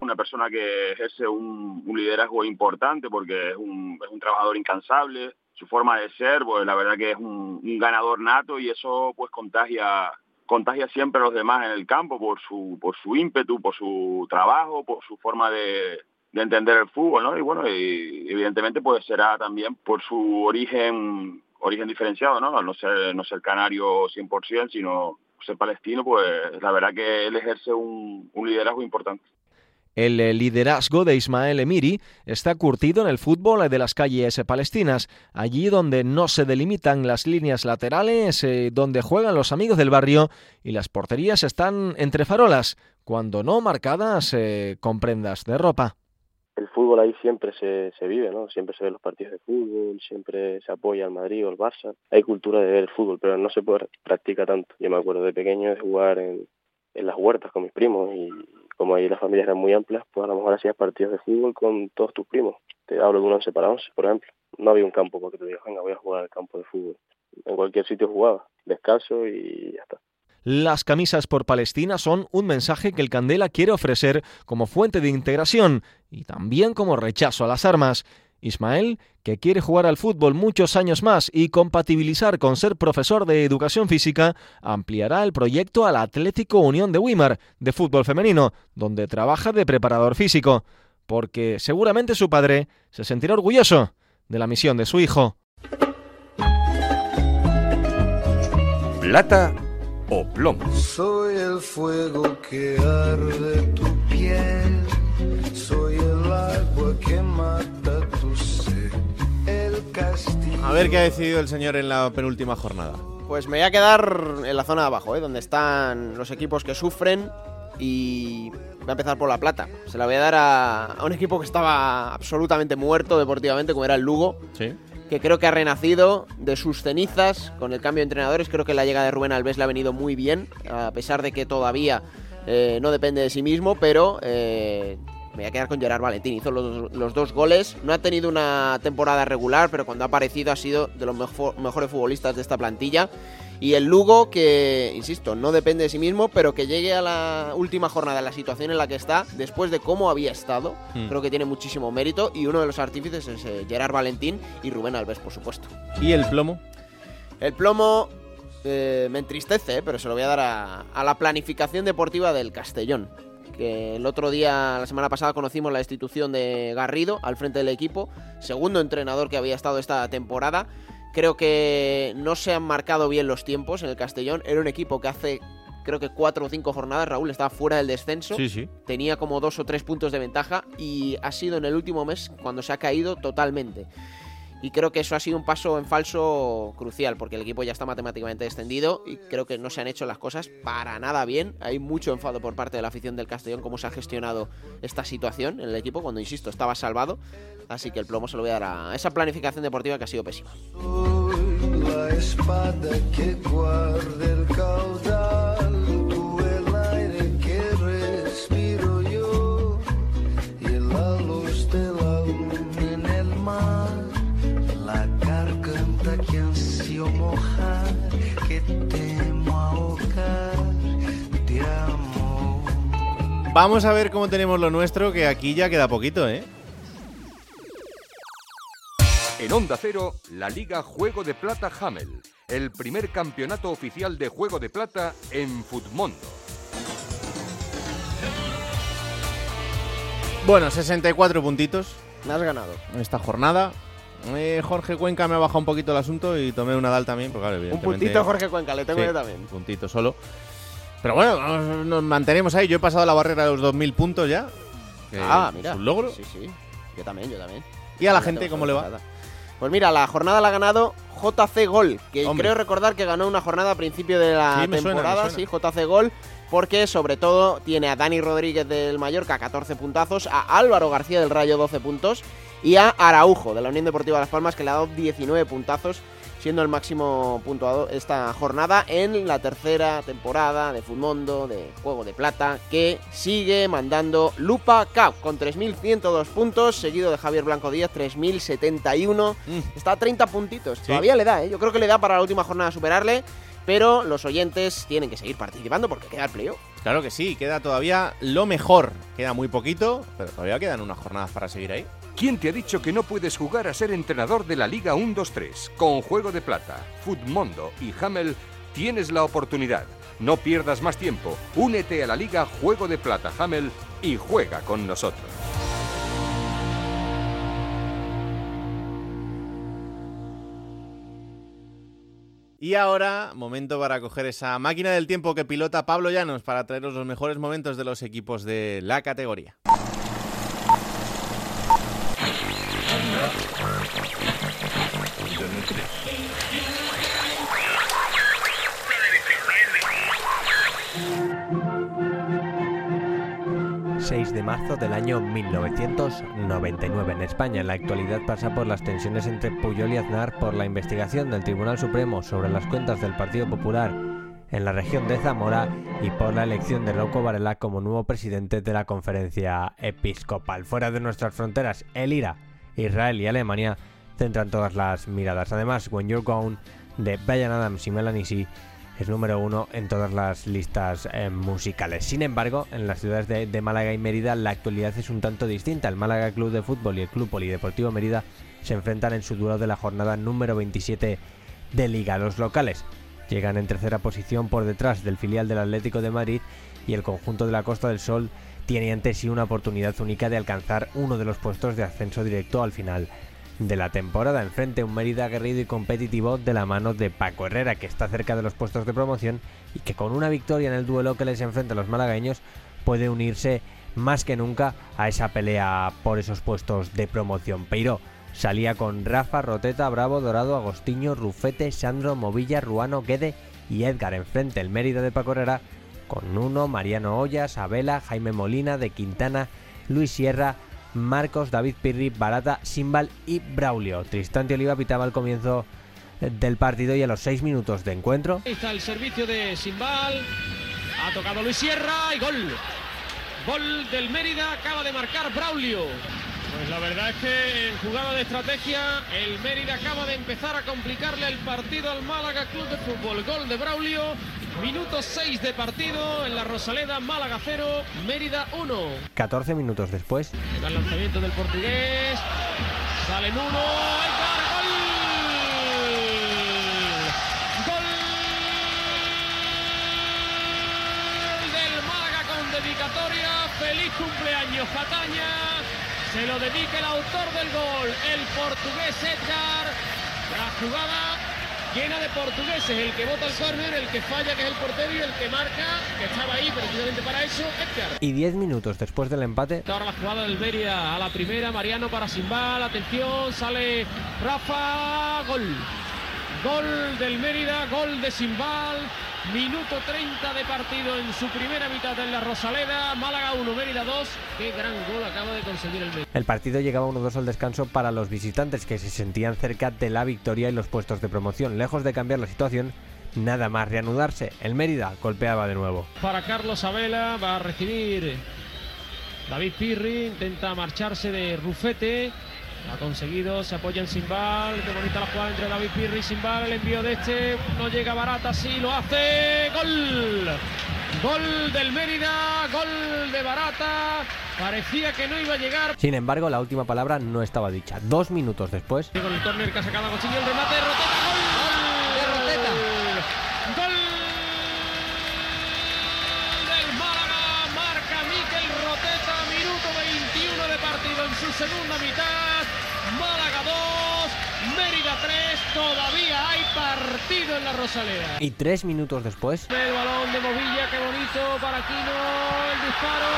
una persona que ejerce un, liderazgo importante porque es un, es un trabajador incansable, su forma de ser, pues la verdad que es un, ganador nato y eso pues contagia contagia siempre a los demás en el campo por su por su ímpetu, por su trabajo, por su forma de, de entender el fútbol, ¿no? Y bueno, evidentemente pues será también por su origen origen diferenciado, ¿no? No ser no ser canario 100%, sino ser palestino, pues la verdad que él ejerce un liderazgo importante. El liderazgo de Ismael Emiri está curtido en el fútbol de las calles palestinas, allí donde no se delimitan las líneas laterales, eh, donde juegan los amigos del barrio y las porterías están entre farolas, cuando no marcadas eh, con prendas de ropa. El fútbol ahí siempre se, vive, ¿no? Siempre se ven los partidos de fútbol, siempre se apoya al Madrid o al Barça. Hay cultura de ver el fútbol, pero no se practica tanto. Yo me acuerdo de pequeño de jugar en, en las huertas con mis primos y como ahí las familias eran muy amplias, pues a lo mejor hacías partidos de fútbol con todos tus primos. Te hablo de un 11 para 11, por ejemplo. No había un campo porque te digas, venga, voy a jugar al campo de fútbol. En cualquier sitio jugaba, descalzo y ya está. Las camisas por Palestina son un mensaje que el Candela quiere ofrecer como fuente de integración y también como rechazo a las armas. Ismael, que quiere jugar al fútbol muchos años más y compatibilizar con ser profesor de educación física, ampliará el proyecto al Atlético Unión de Weimar de fútbol femenino, donde trabaja de preparador físico, porque seguramente su padre se sentirá orgulloso de la misión de su hijo. Plata o plomo. Soy el fuego que arde tu piel, soy el agua que mata a ver qué ha decidido el señor en la penúltima jornada. Pues me voy a quedar en la zona de abajo, ¿eh? donde están los equipos que sufren y voy a empezar por La Plata. Se la voy a dar a, un equipo que estaba absolutamente muerto deportivamente, como era el Lugo. Sí. que creo que ha renacido de sus cenizas con el cambio de entrenadores. Creo que la llegada de Rubén Alves le ha venido muy bien, a pesar de que todavía eh, no depende de sí mismo, pero eh, me voy a quedar con Gerard Valentín. Hizo los, los, dos goles. No ha tenido una temporada regular, pero cuando ha aparecido ha sido de los mejor, mejores futbolistas de esta plantilla. Y el Lugo, que, insisto, no depende de sí mismo, pero que llegue a la última jornada, la situación en la que está, después de cómo había estado, Mm. creo que tiene muchísimo mérito. Y uno de los artífices es eh, Gerard Valentín y Rubén Alves, por supuesto. ¿Y el plomo? El plomo eh, me entristece, eh, pero se lo voy a dar a, a la planificación deportiva del Castellón. Que el otro día, la semana pasada, conocimos la institución de Garrido al frente del equipo, segundo entrenador que había estado esta temporada. Creo que no se han marcado bien los tiempos en el Castellón. Era un equipo que hace, creo que cuatro o cinco jornadas, Raúl, estaba fuera del descenso. Sí, sí. Tenía como dos o tres puntos de ventaja y ha sido en el último mes cuando se ha caído totalmente. Y creo que eso ha sido un paso en falso crucial, porque el equipo ya está matemáticamente descendido y creo que no se han hecho las cosas para nada bien. Hay mucho enfado por parte de la afición del Castellón cómo se ha gestionado esta situación en el equipo, cuando, insisto, estaba salvado. Así que el plomo se lo voy a dar a esa planificación deportiva que ha sido pésima. la espada que guarda el caudal, Vamos a ver cómo tenemos lo nuestro, que aquí ya queda poquito, ¿eh? En Onda Cero, la Liga Juego de Plata Hamel, el primer campeonato oficial de Juego de Plata en Futmundo. Bueno, 64 puntitos. Me has ganado. En esta jornada. Eh, Jorge Cuenca me ha bajado un poquito el asunto y tomé una Dal también, porque claro, Un evidentemente... puntito Jorge Cuenca, le tengo Sí, yo también. Un puntito solo. Pero bueno, nos, mantenemos ahí. Yo he pasado la barrera de los 2.000 puntos ya. ah, es mira. un logro. Sí, sí. Yo también, yo también. ¿Y a la gente cómo le va? Pues mira, la jornada la ha ganado JC Gol, que Hombre. creo recordar que ganó una jornada a principio de la Sí, me suena, me temporada, suena. sí, JC Gol, porque sobre todo tiene a Dani Rodríguez del Mallorca 14 puntazos, a Álvaro García del Rayo 12 puntos y a Araujo de la Unión Deportiva Las Palmas que le ha dado 19 puntazos, siendo el máximo puntuado esta jornada en la tercera temporada de Futmundo, de Juego de Plata, que sigue mandando Lupa Cup con 3.102 puntos, seguido de Javier Blanco Díaz, 3.071. Está a 30 puntitos. Todavía le da, ¿eh? Yo creo que le da para la última jornada superarle, pero los oyentes tienen que seguir participando porque queda el playoff. Claro que sí, queda todavía lo mejor. Queda muy poquito, pero todavía quedan unas jornadas para seguir ahí. ¿Quién te ha dicho que no puedes jugar a ser entrenador de la Liga 1-2-3? Con Juego de Plata, Futmundo y Hamel tienes la oportunidad. No pierdas más tiempo. Únete a la Liga Juego de Plata Hamel y juega con nosotros. Y ahora, momento para coger esa máquina del tiempo que pilota Pablo Llanos para traeros los mejores momentos de los equipos de la categoría. Marzo del año 1999 en España. En la actualidad pasa por las tensiones entre Puyol y Aznar por la investigación del Tribunal Supremo sobre las cuentas del Partido Popular en la región de Zamora y por la elección de Rocco Varela como nuevo presidente de la conferencia episcopal. Fuera de nuestras fronteras, el IRA, Israel y Alemania centran todas las miradas. Además, When You're Gone de Brian Adams y Melanie es número uno en todas las listas eh, musicales. Sin embargo, en las ciudades de, de Málaga y Mérida la actualidad es un tanto distinta. El Málaga Club de Fútbol y el Club Polideportivo Mérida se enfrentan en su duelo de la jornada número 27 de Liga. Los locales llegan en tercera posición por detrás del filial del Atlético de Madrid y el conjunto de la Costa del Sol tiene ante sí una oportunidad única de alcanzar uno de los puestos de ascenso directo al final de la temporada. Enfrente un Mérida aguerrido y competitivo de la mano de Paco Herrera, que está cerca de los puestos de promoción y que con una victoria en el duelo que les enfrenta a los malagueños puede unirse más que nunca a esa pelea por esos puestos de promoción. Peiro salía con Rafa, Roteta, Bravo, Dorado, Agostinho, Rufete, Sandro, Movilla, Ruano, Guede y Edgar. Enfrente el Mérida de Paco Herrera con Nuno, Mariano Ollas, Abela, Jaime Molina, de Quintana, Luis Sierra Marcos, David Pirri, Barata, Simbal y Braulio. Tristán Oliva pitaba al comienzo del partido y a los seis minutos de encuentro. Ahí está el servicio de Simbal. Ha tocado Luis Sierra y gol. Gol del Mérida, acaba de marcar Braulio. Pues la verdad es que en jugada de estrategia el Mérida acaba de empezar a complicarle el partido al Málaga Club de Fútbol. Gol de Braulio, minuto 6 de partido en la Rosaleda, Málaga 0, Mérida 1. 14 minutos después. El lanzamiento del portugués, salen uno, ¡ay, gol! Gol del Málaga con dedicatoria, feliz cumpleaños Cataña. Se lo dedica el autor del gol, el portugués Edgar. La jugada llena de portugueses, el que bota el córner, el que falla, que es el portero, y el que marca, que estaba ahí precisamente para eso, Edgar. Y 10 minutos después del empate. Ahora la jugada del Beria a la primera, Mariano para Simbal, atención, sale Rafa, gol. Gol del Mérida, gol de Simbal. Minuto 30 de partido en su primera mitad en la Rosaleda. Málaga 1, Mérida 2. Qué gran gol acaba de conseguir el Mérida. El partido llegaba 1-2 al descanso para los visitantes que se sentían cerca de la victoria y los puestos de promoción. Lejos de cambiar la situación, nada más reanudarse. El Mérida golpeaba de nuevo. Para Carlos Abela va a recibir David Pirri. Intenta marcharse de Rufete. Ha conseguido, se apoya en Simbal. Qué bonita la jugada entre David Pirri y Simbal. El envío de este no llega barata, sí lo hace. ¡Gol! Gol del Mérida, gol de Barata. Parecía que no iba a llegar. Sin embargo, la última palabra no estaba dicha. Dos minutos después. Con el córner que ha sacado Agostinho, el remate de Roteta, gol. De Roteta. Gol del Málaga, marca Miquel Roteta, minuto 21 de partido en su segunda mitad. Málaga 2, Mérida 3, todavía hay partido en la Rosaleda. Y tres minutos después. El balón de Movilla, qué bonito para Aquino, el disparo.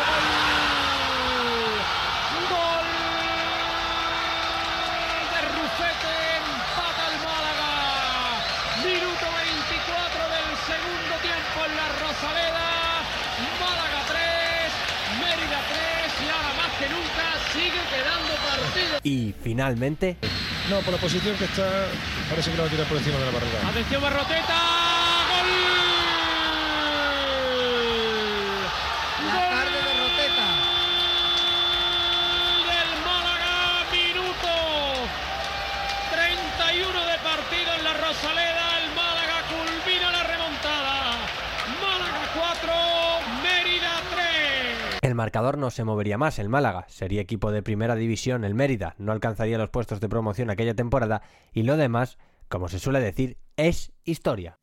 Gol de Rufete, empata el Málaga. Minuto 24 del segundo tiempo en la Rosaleda. Málaga 3, Mérida 3 y ahora más que nunca sigue quedando partido. Y finalmente. No, por la posición que está, parece que lo va a tirar por encima de la barrera. Atención Barroteta, gol. La tarde de Roteta. del Málaga, minuto 31 de partido en la Rosaleda, el Málaga culmina la remontada. Málaga 4, Mérida 3. El marcador no se movería más, el Málaga sería equipo de primera división, el Mérida no alcanzaría los puestos de promoción aquella temporada y lo demás, como se suele decir, es historia.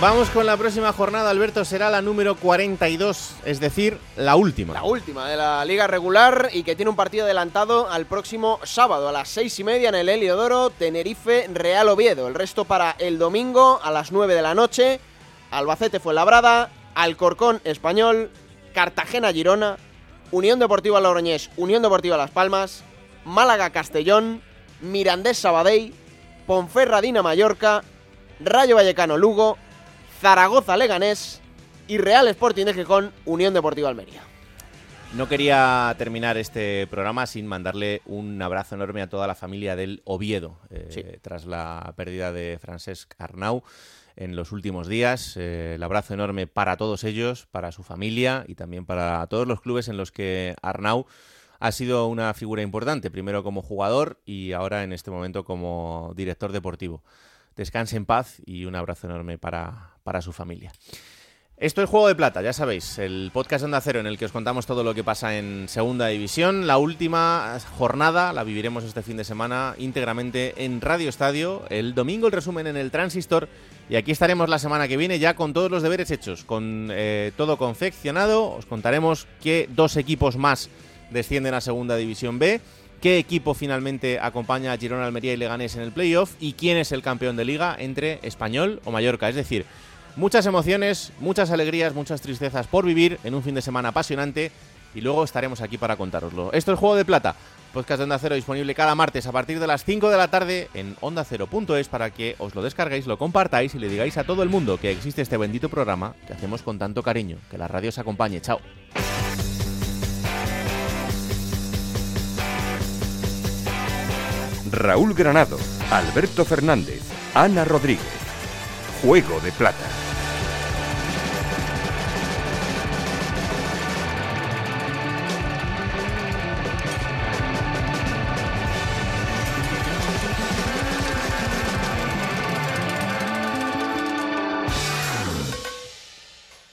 Vamos con la próxima jornada, Alberto, será la número 42, es decir, la última. La última de la liga regular y que tiene un partido adelantado al próximo sábado a las seis y media en el Heliodoro, Tenerife, Real Oviedo. El resto para el domingo a las 9 de la noche, Albacete Fuenlabrada, Alcorcón Español, Cartagena Girona, Unión Deportiva Logroñés, Unión Deportiva Las Palmas, Málaga Castellón, Mirandés Sabadell, Ponferradina Mallorca, Rayo Vallecano Lugo, Zaragoza Leganés y Real Sporting de Gijón, Unión Deportiva Almería. No quería terminar este programa sin mandarle un abrazo enorme a toda la familia del Oviedo, eh, tras la pérdida de Francesc Arnau en los últimos días. Eh, el abrazo enorme para todos ellos, para su familia y también para todos los clubes en los que Arnau ha sido una figura importante, primero como jugador y ahora en este momento como director deportivo. Descanse en paz y un abrazo enorme para, para su familia. Esto es Juego de Plata, ya sabéis, el podcast de Onda Cero en el que os contamos todo lo que pasa en Segunda División. La última jornada la viviremos este fin de semana íntegramente en Radio Estadio. El domingo el resumen en el Transistor y aquí estaremos la semana que viene ya con todos los deberes hechos, con eh, todo confeccionado. Os contaremos qué dos equipos más descienden a Segunda División B, qué equipo finalmente acompaña a Girona, Almería y Leganés en el playoff y quién es el campeón de liga entre Español o Mallorca. Es decir, Muchas emociones, muchas alegrías, muchas tristezas por vivir en un fin de semana apasionante y luego estaremos aquí para contároslo. Esto es Juego de Plata, podcast de Onda Cero disponible cada martes a partir de las 5 de la tarde en ondacero.es para que os lo descarguéis, lo compartáis y le digáis a todo el mundo que existe este bendito programa que hacemos con tanto cariño. Que la radio os acompañe. Chao. Raúl Granado, Alberto Fernández, Ana Rodríguez. Juego de Plata.